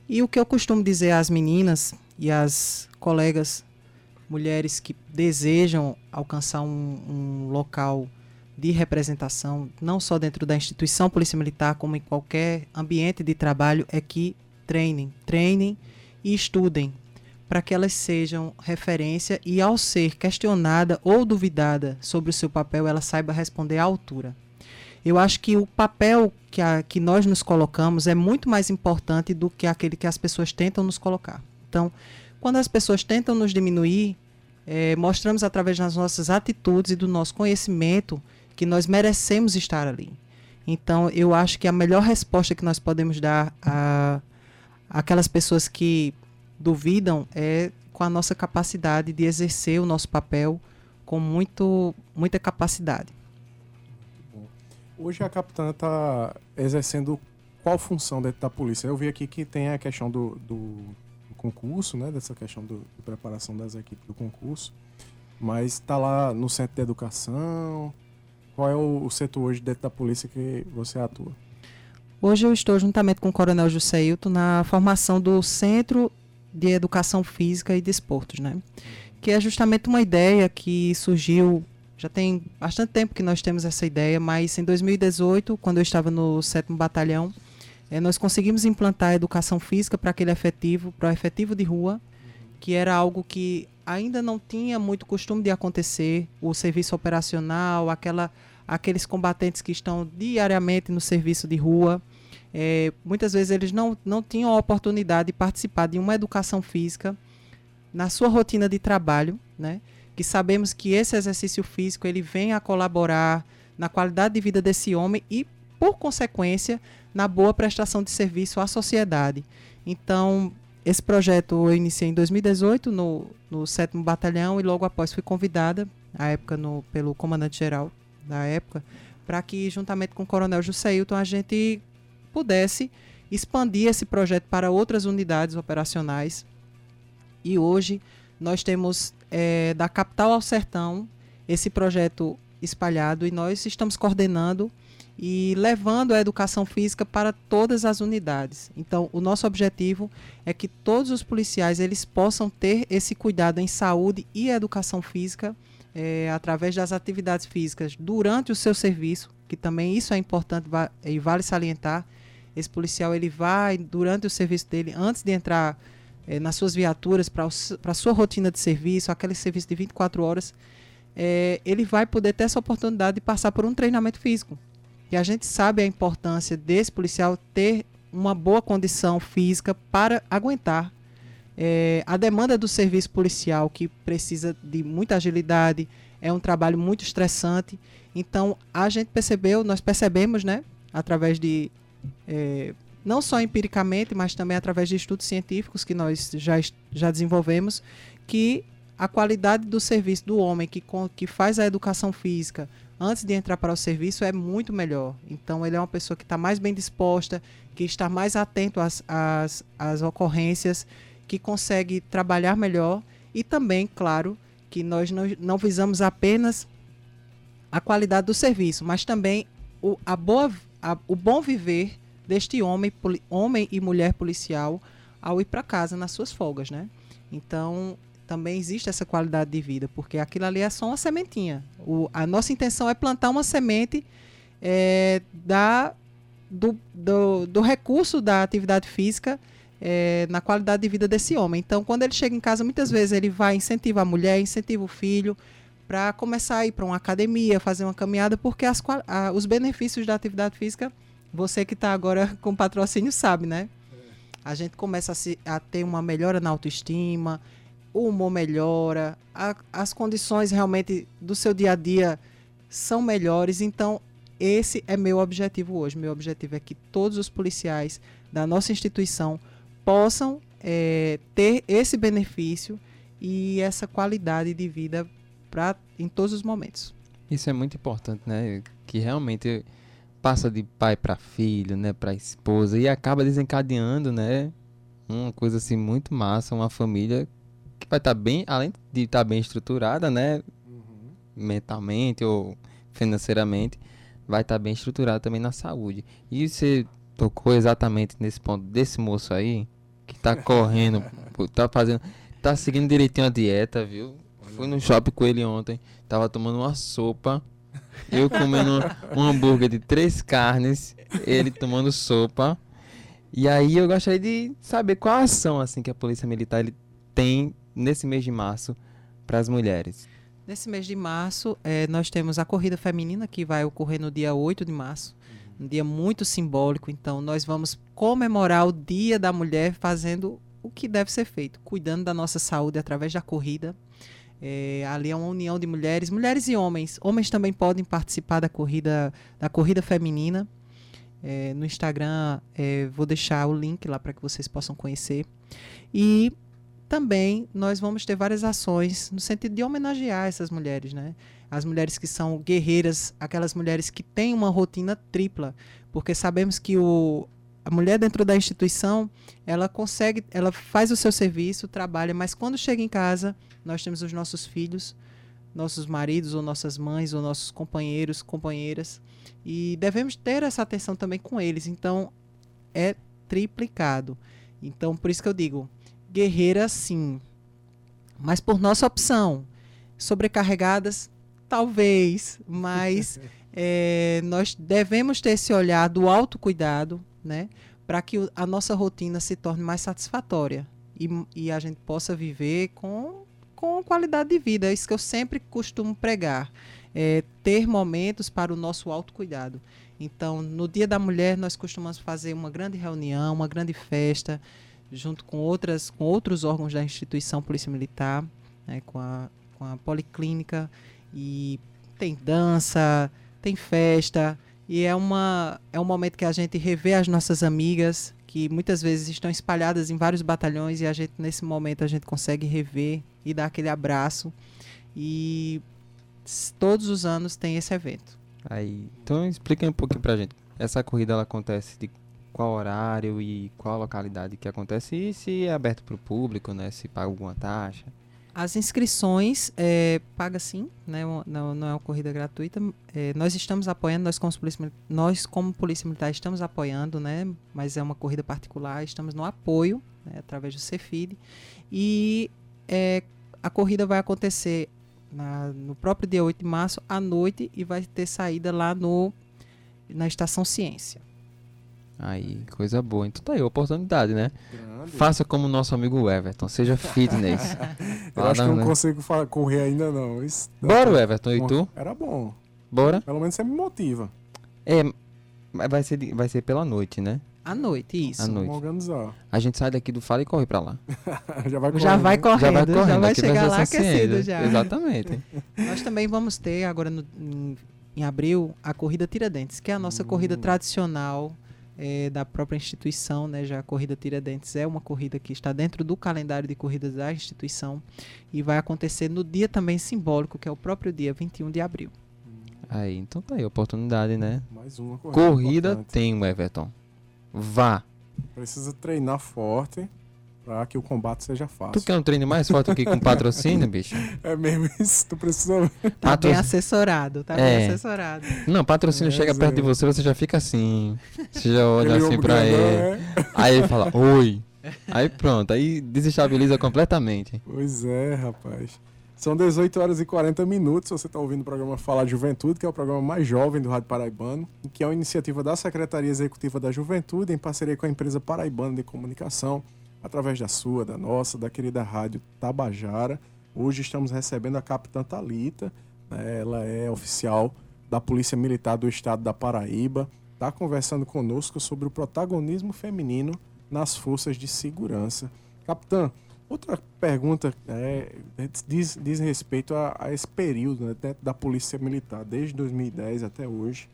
E o que eu costumo dizer às meninas e às colegas mulheres que desejam alcançar um, um local de representação, não só dentro da instituição Polícia Militar, como em qualquer ambiente de trabalho, é que treinem, treinem e estudem para que elas sejam referência e ao ser questionada ou duvidada sobre o seu papel, ela saiba responder à altura. Eu acho que o papel que, a, que nós nos colocamos é muito mais importante do que aquele que as pessoas tentam nos colocar. Então, quando as pessoas tentam nos diminuir, é, mostramos através das nossas atitudes e do nosso conhecimento que nós merecemos estar ali. Então, eu acho que a melhor resposta que nós podemos dar a aquelas pessoas que duvidam é com a nossa capacidade de exercer o nosso papel com muito, muita capacidade.
Hoje a capitã está exercendo qual função dentro da polícia? Eu vi aqui que tem a questão do, do, concurso, né? Dessa questão do, de preparação das equipes do concurso. Mas está lá no centro de educação. Qual é o, o setor hoje dentro da polícia que você atua?
Hoje eu estou juntamente com o Coronel Jusceilton na formação do Centro de Educação Física e Desportos, né? Que é justamente uma ideia que surgiu, já tem bastante tempo que nós temos essa ideia, mas em 2018, quando eu estava no 7 Batalhão, é, nós conseguimos implantar a educação física para aquele efetivo, para o efetivo de rua, que era algo que ainda não tinha muito costume de acontecer, o serviço operacional, aquela aqueles combatentes que estão diariamente no serviço de rua. É, muitas vezes eles não, não tinham a oportunidade de participar de uma educação física na sua rotina de trabalho, né? que sabemos que esse exercício físico ele vem a colaborar na qualidade de vida desse homem e, por consequência, na boa prestação de serviço à sociedade. Então, esse projeto eu iniciei em 2018 no, no 7 Batalhão e logo após fui convidada, à época no, pelo comandante-geral da época, para que, juntamente com o Coronel Jusceilton, a gente pudesse expandir esse projeto para outras unidades operacionais. E hoje nós temos é, da capital ao sertão esse projeto espalhado e nós estamos coordenando e levando a educação física para todas as unidades. Então, o nosso objetivo é que todos os policiais eles possam ter esse cuidado em saúde e educação física é, através das atividades físicas durante o seu serviço, que também isso é importante e vale salientar. Esse policial ele vai durante o serviço dele, antes de entrar é, nas suas viaturas para a sua rotina de serviço, aquele serviço de 24 horas, é, ele vai poder ter essa oportunidade de passar por um treinamento físico. E a gente sabe a importância desse policial ter uma boa condição física para aguentar é, a demanda do serviço policial, que precisa de muita agilidade, é um trabalho muito estressante. Então, a gente percebeu, nós percebemos, né, através de é, não só empiricamente, mas também através de estudos científicos que nós já, já desenvolvemos, que a qualidade do serviço do homem que, que faz a educação física antes de entrar para o serviço é muito melhor. Então, ele é uma pessoa que está mais bem disposta, que está mais atento às, às, às ocorrências, que consegue trabalhar melhor e também, claro, que nós não, não visamos apenas a qualidade do serviço, mas também o, a boa, a, o bom viver deste homem, poli, homem e mulher policial ao ir para casa nas suas folgas, né? Então, também existe essa qualidade de vida, porque aquilo ali é só uma sementinha. O, a nossa intenção é plantar uma semente é, da, do, do, do, recurso da atividade física é, na qualidade de vida desse homem. Então, quando ele chega em casa, muitas vezes ele vai incentivar a mulher, incentiva o filho para começar a ir para uma academia, fazer uma caminhada, porque as, a, os benefícios da atividade física você que está agora com patrocínio sabe, né? A gente começa a, se, a, ter uma melhora na autoestima, o humor melhora, a, as condições realmente do seu dia a dia são melhores. Então, esse é meu objetivo hoje. Meu objetivo é que todos os policiais da nossa instituição possam é, ter esse benefício e essa qualidade de vida pra, em todos os momentos.
Isso é muito importante, né? Que realmente passa de pai para filho, né, para esposa e acaba desencadeando, né, uma coisa assim muito massa, uma família que vai estar tá bem, além de estar tá bem estruturada, né, uhum. mentalmente ou financeiramente, vai estar tá bem estruturada também na saúde. E você tocou exatamente nesse ponto desse moço aí tá correndo, tá fazendo, tá seguindo direitinho a dieta, viu? Fui no shopping com ele ontem, tava tomando uma sopa eu comendo um hambúrguer de três carnes, ele tomando sopa. E aí eu gostaria de saber qual a ação assim que a Polícia Militar tem nesse mês de março para as mulheres.
Nesse mês de março, é, nós temos a corrida feminina que vai ocorrer no dia 8 de março. Um dia muito simbólico, então nós vamos comemorar o Dia da Mulher fazendo o que deve ser feito, cuidando da nossa saúde através da corrida, é, ali é uma união de mulheres, mulheres e homens. Homens também podem participar da corrida, da corrida feminina. É, no Instagram é, vou deixar o link lá para que vocês possam conhecer. E também nós vamos ter várias ações no sentido de homenagear essas mulheres, né? As mulheres que são guerreiras, aquelas mulheres que têm uma rotina tripla, porque sabemos que o, a mulher dentro da instituição, ela consegue, ela faz o seu serviço, trabalha, mas quando chega em casa, nós temos os nossos filhos, nossos maridos ou nossas mães ou nossos companheiros, companheiras, e devemos ter essa atenção também com eles. Então, é triplicado. Então, por isso que eu digo, guerreira sim, mas por nossa opção. Sobrecarregadas, talvez, mas é, nós devemos ter esse olhar do autocuidado, né? Para que a nossa rotina se torne mais satisfatória e, e a gente possa viver com, com qualidade de vida. É isso que eu sempre costumo pregar. É, ter momentos para o nosso autocuidado. Então, no Dia da Mulher, nós costumamos fazer uma grande reunião, uma grande festa, junto com, outras, com outros órgãos da instituição Polícia Militar, né, com, a, com a Policlínica, e tem dança, tem festa, e é, uma, é um momento que a gente revê as nossas amigas, que muitas vezes estão espalhadas em vários batalhões, e a gente, nesse momento, a gente consegue rever e dar aquele abraço. E todos os anos tem esse evento.
Aí, então explica um pouquinho pra gente. Essa corrida ela acontece de qual horário e qual localidade que acontece e se é aberto para o público, né? Se paga alguma taxa.
As inscrições é, paga sim, né? não, não é uma corrida gratuita. É, nós estamos apoiando, nós como, polícia, nós como Polícia Militar estamos apoiando, né? mas é uma corrida particular, estamos no apoio, né? através do Cefid. E é, a corrida vai acontecer na, no próprio dia 8 de março, à noite, e vai ter saída lá no, na Estação Ciência.
Aí, coisa boa. Então tá aí, oportunidade, né?
Grande.
Faça como o nosso amigo Everton, seja fitness.
Eu acho que
não,
eu não
né?
consigo fa- correr ainda não. Isso-
Bora, Everton, e tu?
Era bom.
Bora?
Pelo menos você me motiva.
É, mas vai ser, vai ser pela noite, né?
À noite, isso.
À noite.
Vamos organizar.
A gente sai daqui do Fala e corre pra lá.
já vai
Já vai
correndo.
já vai
correndo, já
correndo.
vai chegar lá aquecido já.
Exatamente.
Nós também vamos ter agora no- em, em abril a corrida Tiradentes, que é a nossa corrida
Hum.
tradicional eh, da própria instituição, né? Já a corrida Tiradentes é uma corrida que está dentro do calendário de corridas da instituição e vai acontecer no dia também simbólico, que é o próprio dia 21 de abril.
Aí, então tá aí, oportunidade, né?
Mais uma corrida.
Corrida
importante.
tem, Everton. Vá.
Precisa treinar forte para que o combate seja fácil.
Tu quer um treino mais forte aqui com patrocínio, bicho?
É mesmo isso. Tu precisa.
Tá
Patro-
bem assessorado, tá
É.
bem assessorado.
Não, patrocínio
É,
chega perto de você, você já fica assim. Você já olha
aquele
assim
ombro
pra
grandão,
ele.
é.
Aí ele fala, oi. Aí pronto, aí desestabiliza completamente.
Pois é, rapaz. São 18 horas e 40 minutos. Você está ouvindo o programa Fala Juventude, que é o programa mais jovem do Rádio Paraibano, que é uma iniciativa da Secretaria Executiva da Juventude, em parceria com a empresa Paraibana de Comunicação, através da sua, da nossa, da querida Rádio Tabajara. Hoje estamos recebendo a capitã Talita. né? Ela é oficial da Polícia Militar do Estado da Paraíba. Está conversando conosco sobre o protagonismo feminino nas forças de segurança. Capitã, Outra pergunta é, diz, diz respeito a, a esse período né, da Polícia Militar, desde 2010 até hoje.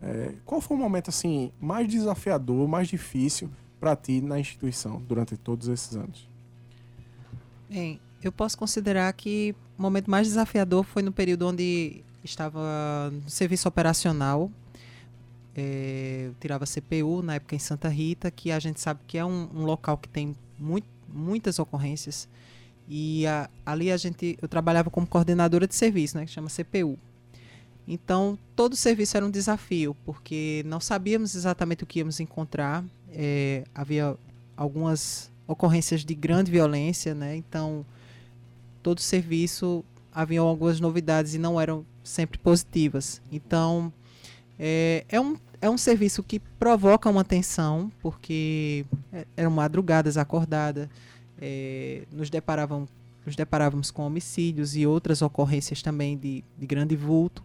É, qual foi o momento assim mais desafiador, mais difícil para ti na instituição durante todos esses anos?
Bem, eu posso considerar que o momento mais desafiador foi no período onde estava no serviço operacional. É, eu tirava CPU na época em Santa Rita, que a gente sabe que é um, um local que tem muito, muitas ocorrências. E a- ali a gente, eu trabalhava como coordenadora de serviço, né, que chama CPU. Então todo o serviço era um desafio, porque não sabíamos exatamente o que íamos encontrar. É, havia algumas ocorrências de grande violência, né? Então todo o serviço havia algumas novidades e não eram sempre positivas. Então é, é um é um serviço que provoca uma tensão, porque é- eram madrugadas acordadas, é, nos, deparavam, nos deparávamos com homicídios e outras ocorrências também de, de grande vulto.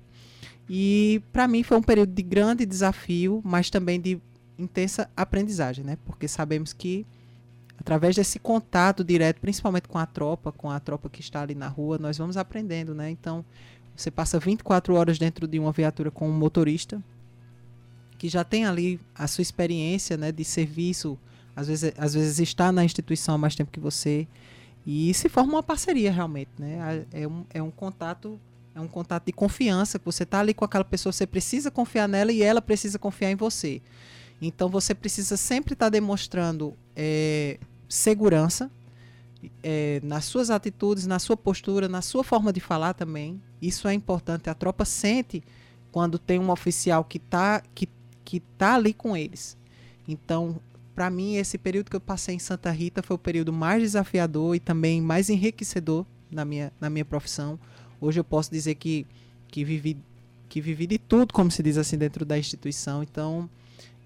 E para mim foi um período de grande desafio, mas também de intensa aprendizagem, né? Porque sabemos que através desse contato direto, principalmente com a tropa, com a tropa que está ali na rua, nós vamos aprendendo, né? Então, você passa 24 horas dentro de uma viatura com um motorista que já tem ali a sua experiência, né, de serviço, às vezes, às vezes está na instituição há mais tempo que você e se forma uma parceria realmente, né? É um, é um contato é um contato de confiança, que você está ali com aquela pessoa, você precisa confiar nela e ela precisa confiar em você. Então você precisa sempre estar demonstrando é, segurança é, nas suas atitudes, na sua postura, na sua forma de falar também. Isso é importante. A tropa sente quando tem um oficial que está que, que tá ali com eles. Então, para mim, esse período que eu passei em Santa Rita foi o período mais desafiador e também mais enriquecedor na minha, na minha profissão. Hoje eu posso dizer que, que, vivi, que vivi de tudo, como se diz assim, dentro da instituição. Então,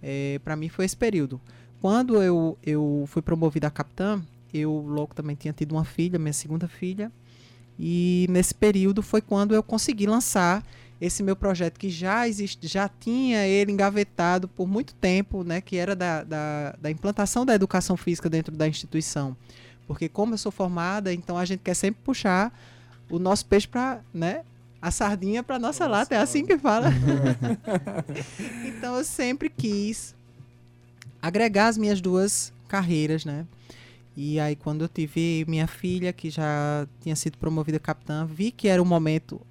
é, para mim foi esse período. Quando eu, eu fui promovida a capitã, eu logo também tinha tido uma filha, minha segunda filha. E nesse período foi quando eu consegui lançar esse meu projeto que já existe, já tinha ele engavetado por muito tempo, né, que era da, da, da implantação da educação física dentro da instituição. Porque como eu sou formada, então a gente quer sempre puxar o nosso peixe para, né, a sardinha para nossa
Nossa,
lata, é assim que fala. então eu sempre quis agregar as minhas duas carreiras, né? E aí quando eu tive minha filha, que já tinha sido promovida capitã, vi que era um momento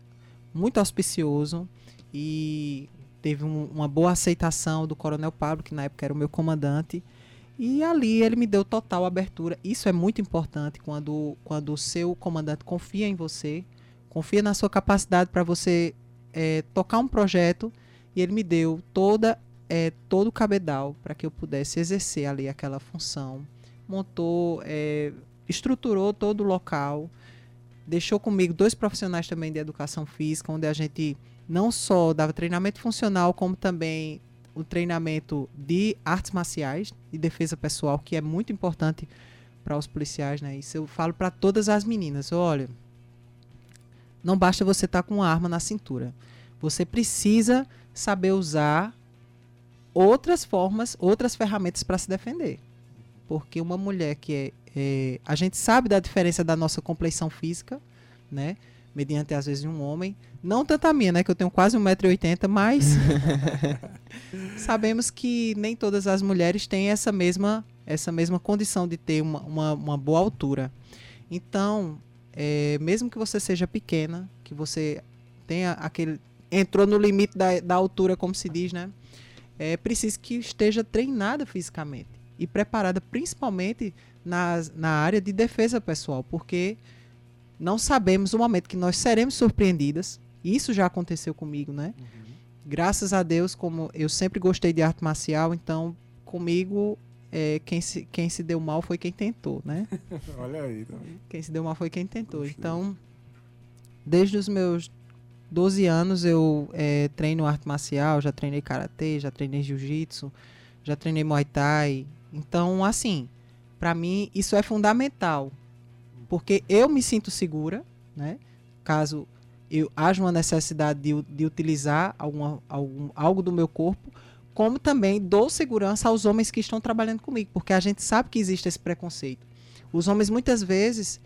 muito auspicioso e teve um- uma boa aceitação do Coronel Pablo, que na época era o meu comandante. E ali ele me deu total abertura. Isso é muito importante quando, quando o seu comandante confia em você, confia na sua capacidade para você eh, tocar um projeto. E ele me deu toda, eh, todo o cabedal para que eu pudesse exercer ali aquela função. Montou, eh, estruturou todo o local deixou comigo dois profissionais também de educação física, onde a gente não só dava treinamento funcional, como também o treinamento de artes marciais e defesa pessoal, que é muito importante para os policiais, né? Isso eu falo para todas as meninas. Olha, não basta você estar tá com uma arma na cintura. Você precisa saber usar outras formas, outras ferramentas para se defender. Porque uma mulher que é, é, A gente sabe da diferença da nossa compleição física, né? Mediante, às vezes, um homem. Não tanto a minha, né? Que eu tenho quase 1,80m, mas. sabemos que nem todas as mulheres têm essa mesma, essa mesma condição de ter uma, uma, uma boa altura. Então, é, mesmo que você seja pequena, que você tenha aquele. entrou no limite da, da altura, como se diz, né? É preciso que esteja treinada fisicamente e preparada principalmente na, na área de defesa pessoal, porque não sabemos o momento que nós seremos surpreendidas. Isso já aconteceu comigo, né? Uhum. Graças a Deus, como eu sempre gostei de arte marcial, então comigo é, quem, se, quem se deu mal foi quem tentou, né?
Olha aí.
Tá quem se deu mal foi quem tentou. Então, desde os meus 12 anos eu é, treino arte marcial, já treinei karatê, já treinei jiu-jitsu, já treinei muay thai. Então, assim, para mim isso é fundamental, porque eu me sinto segura, né? Caso eu haja uma necessidade de, de utilizar alguma, algum, algo do meu corpo, como também dou segurança aos homens que estão trabalhando comigo, porque a gente sabe que existe esse preconceito. Os homens muitas vezes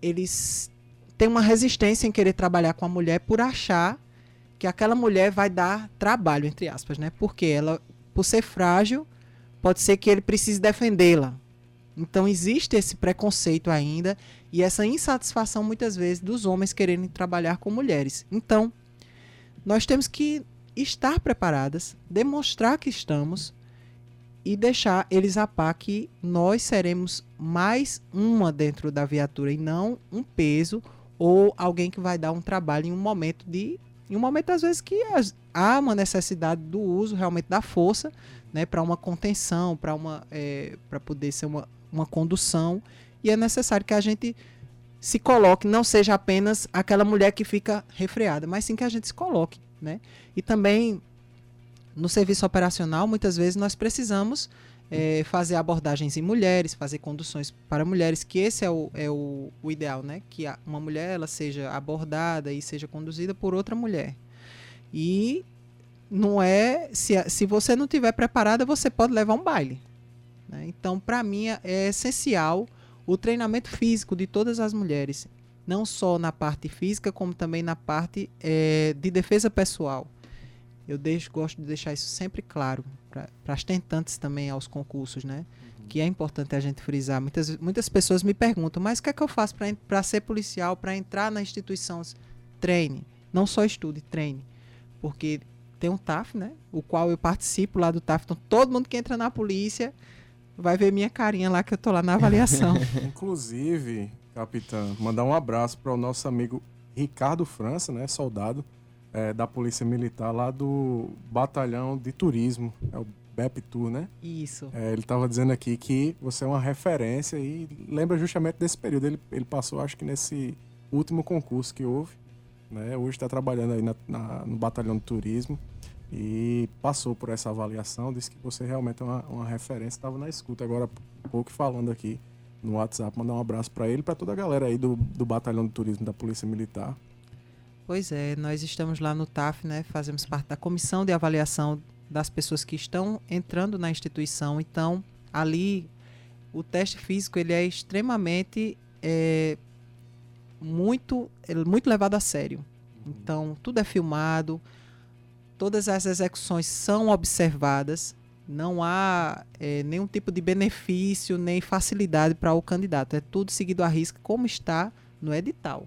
eles têm uma resistência em querer trabalhar com a mulher por achar que aquela mulher vai dar trabalho entre aspas, né? Porque ela, por ser frágil, pode ser que ele precise defendê-la. Então existe esse preconceito ainda e essa insatisfação muitas vezes dos homens querendo trabalhar com mulheres. Então, nós temos que estar preparadas, demonstrar que estamos e deixar eles a par que nós seremos mais uma dentro da viatura e não um peso ou alguém que vai dar um trabalho em um momento de em um momento às vezes que há uma necessidade do uso realmente da força né para uma contenção para uma é, para poder ser uma, uma condução. E é necessário que a gente se coloque não seja apenas aquela mulher que fica refreada mas sim que a gente se coloque né? E também no serviço operacional, muitas vezes nós precisamos é, fazer abordagens em mulheres, fazer conduções para mulheres, que esse é o, é o, o ideal, né? Que a, uma mulher ela seja abordada e seja conduzida por outra mulher. E não é se, se você não tiver preparada, você pode levar um baile. Né? Então, para mim é essencial o treinamento físico de todas as mulheres não só na parte física, como também na parte é, de defesa pessoal. Eu deixo, gosto de deixar isso sempre claro para as tentantes também aos concursos, né? Uhum. Que é importante a gente frisar. Muitas, muitas pessoas me perguntam, mas o que é que eu faço para ser policial, para entrar na instituição? Treine. Não só estude, treine. Porque tem um TAF, né? O qual eu participo lá do TAF. Então, todo mundo que entra na polícia vai ver minha carinha lá que eu tô lá na avaliação.
Inclusive, capitã, mandar um abraço para o nosso amigo Ricardo França, né, soldado é, da Polícia Militar lá do Batalhão de Turismo, é o BEPTUR, né?
Isso.
É, ele estava dizendo aqui que você é uma referência e lembra justamente desse período. Ele, ele passou, acho que nesse último concurso que houve, né? Hoje está trabalhando aí na, na, no Batalhão de Turismo e passou por essa avaliação, disse que você realmente é uma, uma referência, estava na escuta agora pouco falando aqui no WhatsApp, mandar um abraço para ele para toda a galera aí do, do Batalhão de Turismo da Polícia Militar.
Pois é, nós estamos lá no TAF, né? Fazemos parte da comissão de avaliação das pessoas que estão entrando na instituição. Então, ali o teste físico ele é extremamente é, muito é muito levado a sério. Então, tudo é filmado, todas as execuções são observadas não há é, nenhum tipo de benefício nem facilidade para o candidato. É tudo seguido à risca, como está no edital.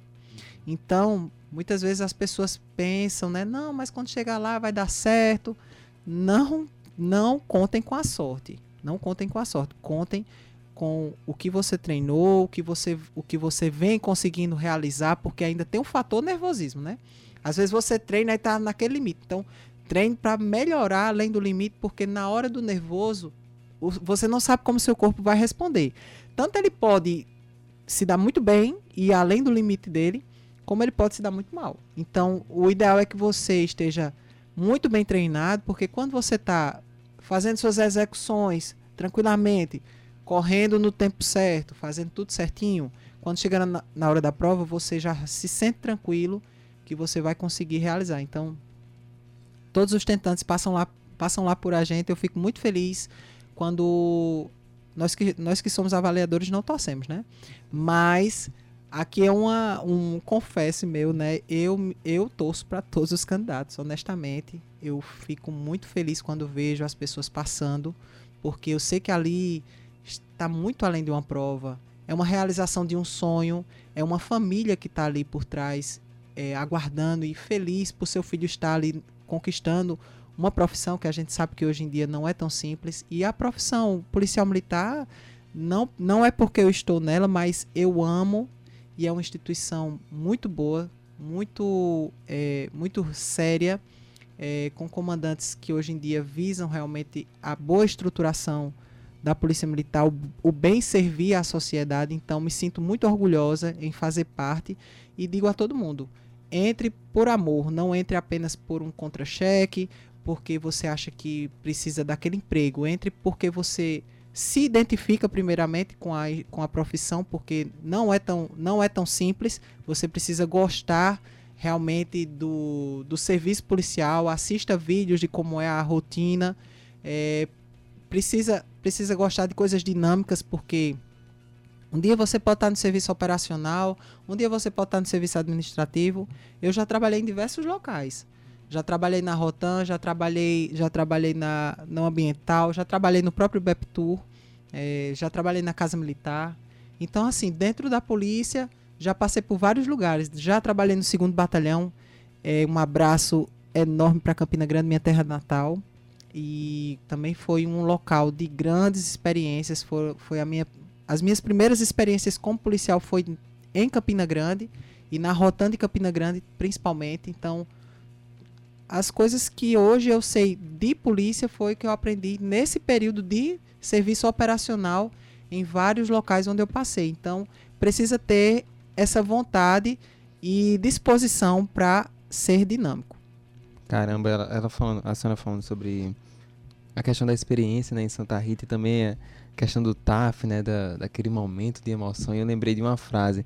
Então, muitas vezes as pessoas pensam, né? Não, mas quando chegar lá vai dar certo. Não, não contem com a sorte. Não contem com a sorte. Contem com o que você treinou, o que você, o que você vem conseguindo realizar, porque ainda tem um fator nervosismo, né? Às vezes você treina e está naquele limite. Então, treine para melhorar além do limite, porque na hora do nervoso, você não sabe como seu corpo vai responder. Tanto ele pode se dar muito bem e além do limite dele, como ele pode se dar muito mal. Então, o ideal é que você esteja muito bem treinado, porque quando você está fazendo suas execuções tranquilamente, correndo no tempo certo, fazendo tudo certinho, quando chegar na, na hora da prova, você já se sente tranquilo que você vai conseguir realizar. Então, todos os tentantes passam lá, passam lá por a gente. Eu fico muito feliz quando nós que, nós que somos avaliadores não torcemos, né? Mas aqui é uma, um confesse meu, né? Eu, eu torço para todos os candidatos, honestamente. Eu fico muito feliz quando vejo as pessoas passando, porque eu sei que ali está muito além de uma prova. É uma realização de um sonho, é uma família que está ali por trás, é, aguardando e feliz por seu filho estar ali conquistando uma profissão que a gente sabe que hoje em dia não é tão simples. E a profissão policial militar não, não é porque eu estou nela, mas eu amo e é uma instituição muito boa, muito, é, muito séria, é, com comandantes que hoje em dia visam realmente a boa estruturação da Polícia Militar, o, o bem servir à sociedade. Então, me sinto muito orgulhosa em fazer parte e digo a todo mundo: entre por amor, não entre apenas por um contra-cheque, porque você acha que precisa daquele emprego, entre porque você se identifica primeiramente com a, com a profissão, porque não é, tão, não é tão simples, você precisa gostar realmente do, do serviço policial, assista vídeos de como é a rotina, é, precisa, precisa gostar de coisas dinâmicas, porque um dia você pode estar no serviço operacional, um dia você pode estar no serviço administrativo. Eu já trabalhei em diversos locais. Já trabalhei na Rotan, já trabalhei, já trabalhei na não ambiental, já trabalhei no próprio BEPTUR, é, já trabalhei na Casa Militar. Então, assim, dentro da polícia, já passei por vários lugares. Já trabalhei no segundo batalhão. É, um abraço enorme para Campina Grande, minha terra natal. E também foi um local de grandes experiências. Foi, foi a minha, as minhas primeiras experiências como policial foi em Campina Grande e na Rotan de Campina Grande, principalmente. Então, as coisas que hoje eu sei de polícia foi que eu aprendi nesse período de serviço operacional em vários locais onde eu passei. Então, precisa ter essa vontade e disposição para ser dinâmico.
Caramba, ela, ela falando, a senhora falando sobre a questão da experiência né, em Santa Rita e também a questão do TAF, né, da, daquele momento de emoção. E eu lembrei de uma frase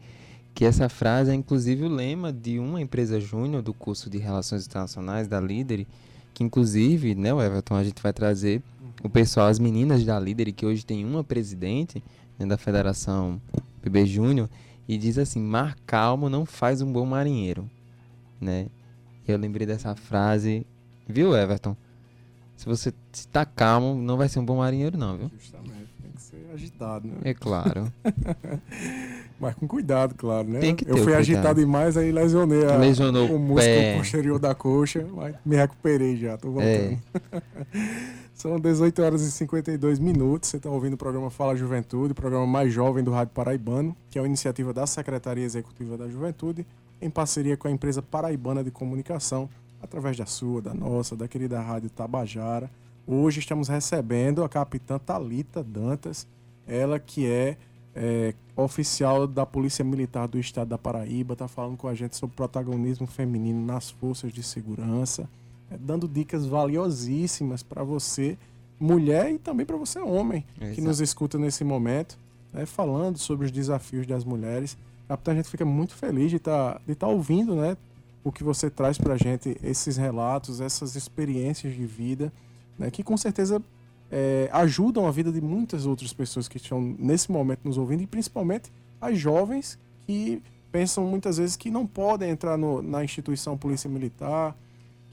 que essa frase é inclusive o lema de uma empresa júnior do curso de Relações Internacionais da Líder, que inclusive, né, o Everton, a gente vai trazer o pessoal, as meninas da Líder, que hoje tem uma presidente né, da Federação PB Júnior, e diz assim: mar calmo não faz um bom marinheiro, né? Eu lembrei dessa frase, viu, Everton? Se você está calmo, não vai ser um bom marinheiro, não, viu?
Justamente, agitado, né?
É claro.
Mas com cuidado, claro, né?
Tem que ter
Eu fui
o
agitado
cuidado.
demais, aí lesionei a,
Lesionou
o
o
músculo
pé.
posterior da coxa, mas me recuperei já, tô voltando.
É.
São 18 horas e 52 minutos. Você está ouvindo o programa Fala Juventude, o programa mais jovem do Rádio Paraibano, que é uma iniciativa da Secretaria Executiva da Juventude, em parceria com a empresa Paraibana de Comunicação, através da sua, da nossa, da querida Rádio Tabajara. Hoje estamos recebendo a capitã Talita Dantas, ela que é, é, oficial da Polícia Militar do Estado da Paraíba, está falando com a gente sobre protagonismo feminino nas forças de segurança é, dando dicas valiosíssimas para você, mulher e também para você, homem, que
Exato.
nos escuta nesse momento, né, falando sobre os desafios das mulheres. Capitão, a gente fica muito feliz de estar de tá ouvindo né, o que você traz para a gente, esses relatos, essas experiências de vida, né, que com certeza é, ajudam a vida de muitas outras pessoas que estão nesse momento nos ouvindo, e principalmente as jovens que pensam muitas vezes que não podem entrar no- na instituição polícia militar,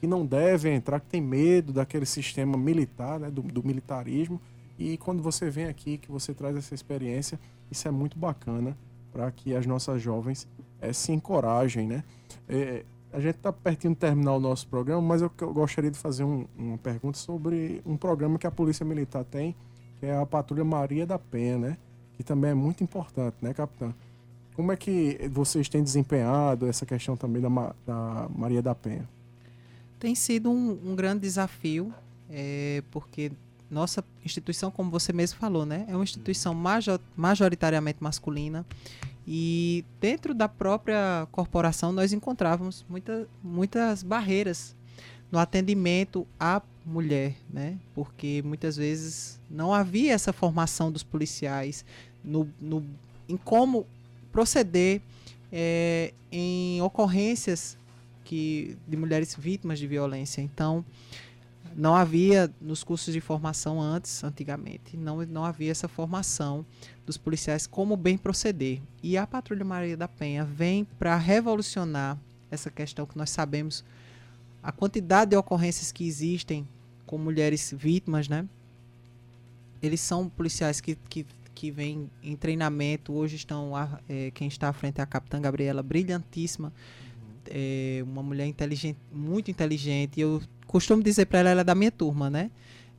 que não devem entrar, que tem medo daquele sistema militar, né, do, do militarismo. E quando você vem aqui, que você traz essa experiência, isso é muito bacana para que as nossas jovens eh, se encorajem, né? Eh, a gente está pertinho de terminar o nosso programa, mas eu, eu gostaria de fazer um- uma pergunta sobre um programa que a Polícia Militar tem, que é a Patrulha Maria da Penha, né? Que também é muito importante, né, capitão? Como é que vocês têm desempenhado essa questão também da, da Maria da Penha?
Tem sido um, um grande desafio, é, porque nossa instituição, como você mesmo falou, né, é uma instituição major- majoritariamente masculina e dentro da própria corporação nós encontrávamos muita, muitas barreiras no atendimento à mulher, né? Porque muitas vezes não havia essa formação dos policiais no, no em como proceder é, em ocorrências que, de mulheres vítimas de violência. Então, não havia nos cursos de formação antes, antigamente, não, não havia essa formação dos policiais como bem proceder. E a Patrulha Maria da Penha vem para revolucionar essa questão que nós sabemos a quantidade de ocorrências que existem com mulheres vítimas, né? Eles são policiais que, que, que vêm em treinamento. Hoje estão é, quem está à frente é a Capitã Gabriela, brilhantíssima, é, uma mulher inteligente, muito inteligente. Eu costumo dizer para ela, ela é da minha turma, né?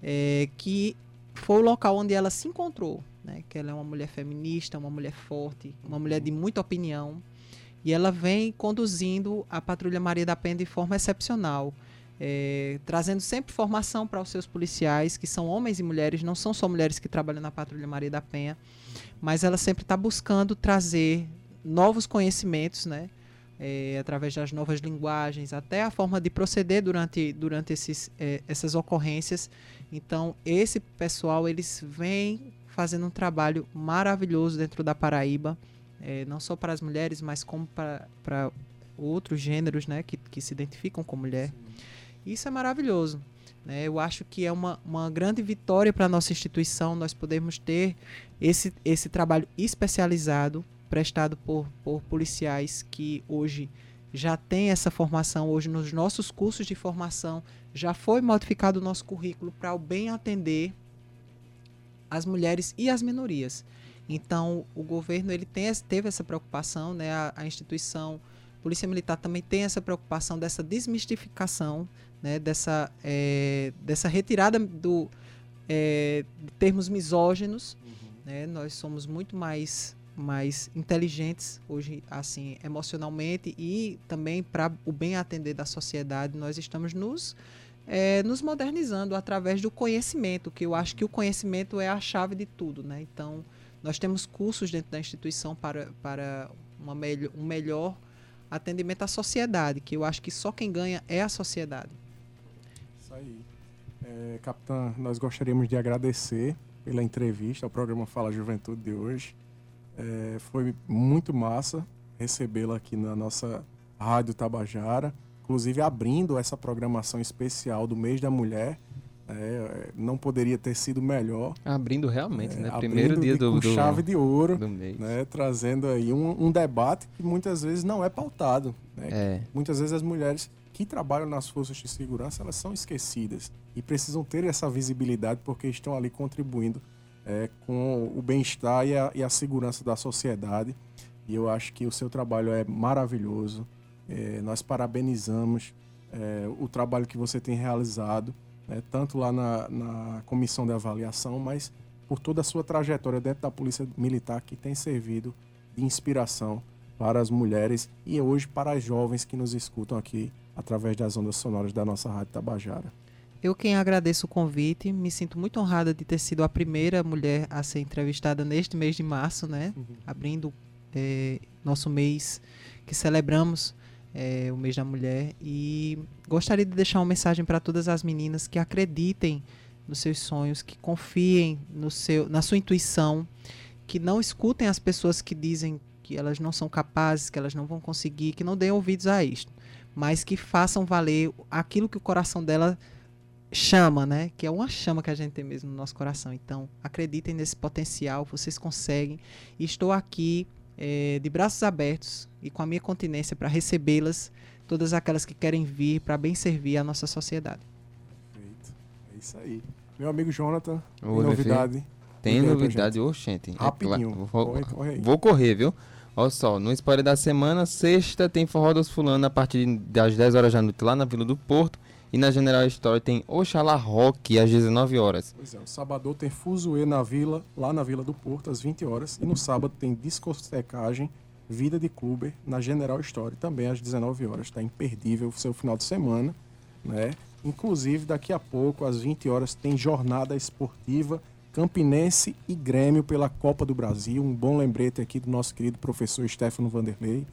É, que foi o local onde ela se encontrou, né? Que ela é uma mulher feminista, uma mulher forte, uma mulher de muita opinião. E ela vem conduzindo a Patrulha Maria da Penha de forma excepcional. É, trazendo sempre formação para os seus policiais, que são homens e mulheres, não são só mulheres que trabalham na Patrulha Maria da Penha, mas ela sempre está buscando trazer novos conhecimentos, né? É, através das novas linguagens, até a forma de proceder durante, durante esses, é, essas ocorrências. Então, esse pessoal, eles vêm fazendo um trabalho maravilhoso dentro da Paraíba é, não só para as mulheres, mas como para outros gêneros né, que, que se identificam com mulher. Sim. Isso é maravilhoso. Né? Eu acho que é uma, uma grande vitória para a nossa instituição nós podermos ter esse, esse trabalho especializado prestado por, por policiais que hoje já têm essa formação, hoje nos nossos cursos de formação já foi modificado o nosso currículo para o bem atender as mulheres e as minorias. Então, o governo ele tem, teve essa preocupação, né? a, a instituição Polícia Militar também tem essa preocupação dessa desmistificação, né? dessa, é, dessa retirada do, é, de termos misóginos. Uhum. Né? Nós somos muito mais mais inteligentes hoje assim emocionalmente e também para o bem atender da sociedade nós estamos nos é, nos modernizando através do conhecimento que eu acho que o conhecimento é a chave de tudo né então nós temos cursos dentro da instituição para, para uma melhor, um melhor atendimento à sociedade, que eu acho que só quem ganha é a sociedade.
Isso aí. É, capitã, nós gostaríamos de agradecer pela entrevista ao programa Fala Juventude de hoje. É, foi muito massa recebê-la aqui na nossa Rádio Tabajara, inclusive abrindo essa programação especial do mês da mulher é, não poderia ter sido melhor.
Abrindo realmente, é, né? Primeiro dia do,
do, chave de ouro, do mês. Né? trazendo aí um, um, debate que muitas vezes não é pautado. Né? É. Muitas vezes as mulheres que trabalham nas forças de segurança elas são esquecidas e precisam ter essa visibilidade porque estão ali contribuindo é, com o bem-estar e, e, a segurança da sociedade. E eu acho que o seu trabalho é maravilhoso. É, nós parabenizamos é, o trabalho que você tem realizado né, tanto lá na, na comissão de avaliação, mas por toda a sua trajetória dentro da Polícia Militar, que tem servido de inspiração para as mulheres e hoje para as jovens que nos escutam aqui através das ondas sonoras da nossa Rádio Tabajara.
Eu quem agradeço o convite, me sinto muito honrada de ter sido a primeira mulher a ser entrevistada neste mês de março, né? Uhum. Abrindo é, nosso mês que celebramos é, o mês da mulher. E gostaria de deixar uma mensagem para todas as meninas que acreditem nos seus sonhos, que confiem no seu, na sua intuição, que não escutem as pessoas que dizem que elas não são capazes, que elas não vão conseguir, que não deem ouvidos a isto, mas que façam valer aquilo que o coração dela chama, né? Que é uma chama que a gente tem mesmo no nosso coração. Então, acreditem nesse potencial, vocês conseguem. E estou aqui é, de braços abertos e com a minha continência para recebê-las, todas aquelas que querem vir para bem servir a nossa sociedade.
Perfeito. É isso aí. Meu amigo Jonathan, tem novidade.
Tem novidade, ô, gente. É Rapidinho. É, vou, corre, corre vou correr, viu? Olha só, no spoiler da semana, sexta tem Forró dos Fulano a partir das 10 horas da noite lá na Vila do Porto. E na General Store tem Oxalá Rock às 19 horas.
Pois é, o sábado tem Fuzuê na Vila, lá na Vila do Porto, às 20 horas. E no sábado tem discotecagem Vida de Clube na General Store, também às 19 horas. Está imperdível o seu final de semana, né? Inclusive, daqui a pouco, às 20 horas, tem jornada esportiva Campinense e Grêmio pela Copa do Brasil. Um bom lembrete aqui do nosso querido professor Stefano Vanderlei.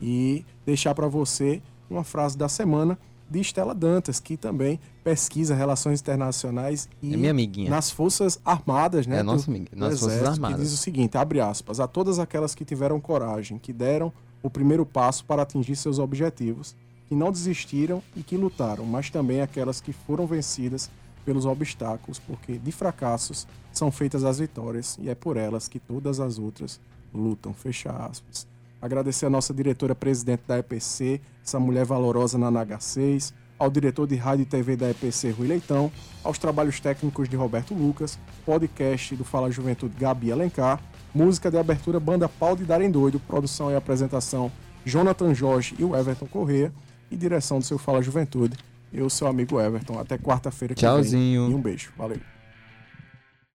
E deixar para você uma frase da semana de Estela Dantas, que também pesquisa relações internacionais e
É minha amiguinha.
nas Forças Armadas, né?
É nossa amiga. Nas Forças
Exército,
Armadas.
Que diz o seguinte, abre aspas, a todas aquelas que tiveram coragem, que deram o primeiro passo para atingir seus objetivos, que não desistiram e que lutaram, mas também aquelas que foram vencidas pelos obstáculos, porque de fracassos são feitas as vitórias e é por elas que todas as outras lutam. Fecha aspas. Agradecer a nossa diretora-presidente da EPC, essa mulher valorosa na NH6, ao diretor de rádio e TV da EPC, Rui Leitão, aos trabalhos técnicos de Roberto Lucas, podcast do Fala Juventude, Gabi Alencar, música de abertura Banda Pau de Darem Doido, produção e apresentação Jonathan Jorge e o Everton Corrêa, e direção do seu Fala Juventude, eu, seu amigo Everton. Até quarta-feira que vem.
Tchauzinho.
E um beijo. Valeu.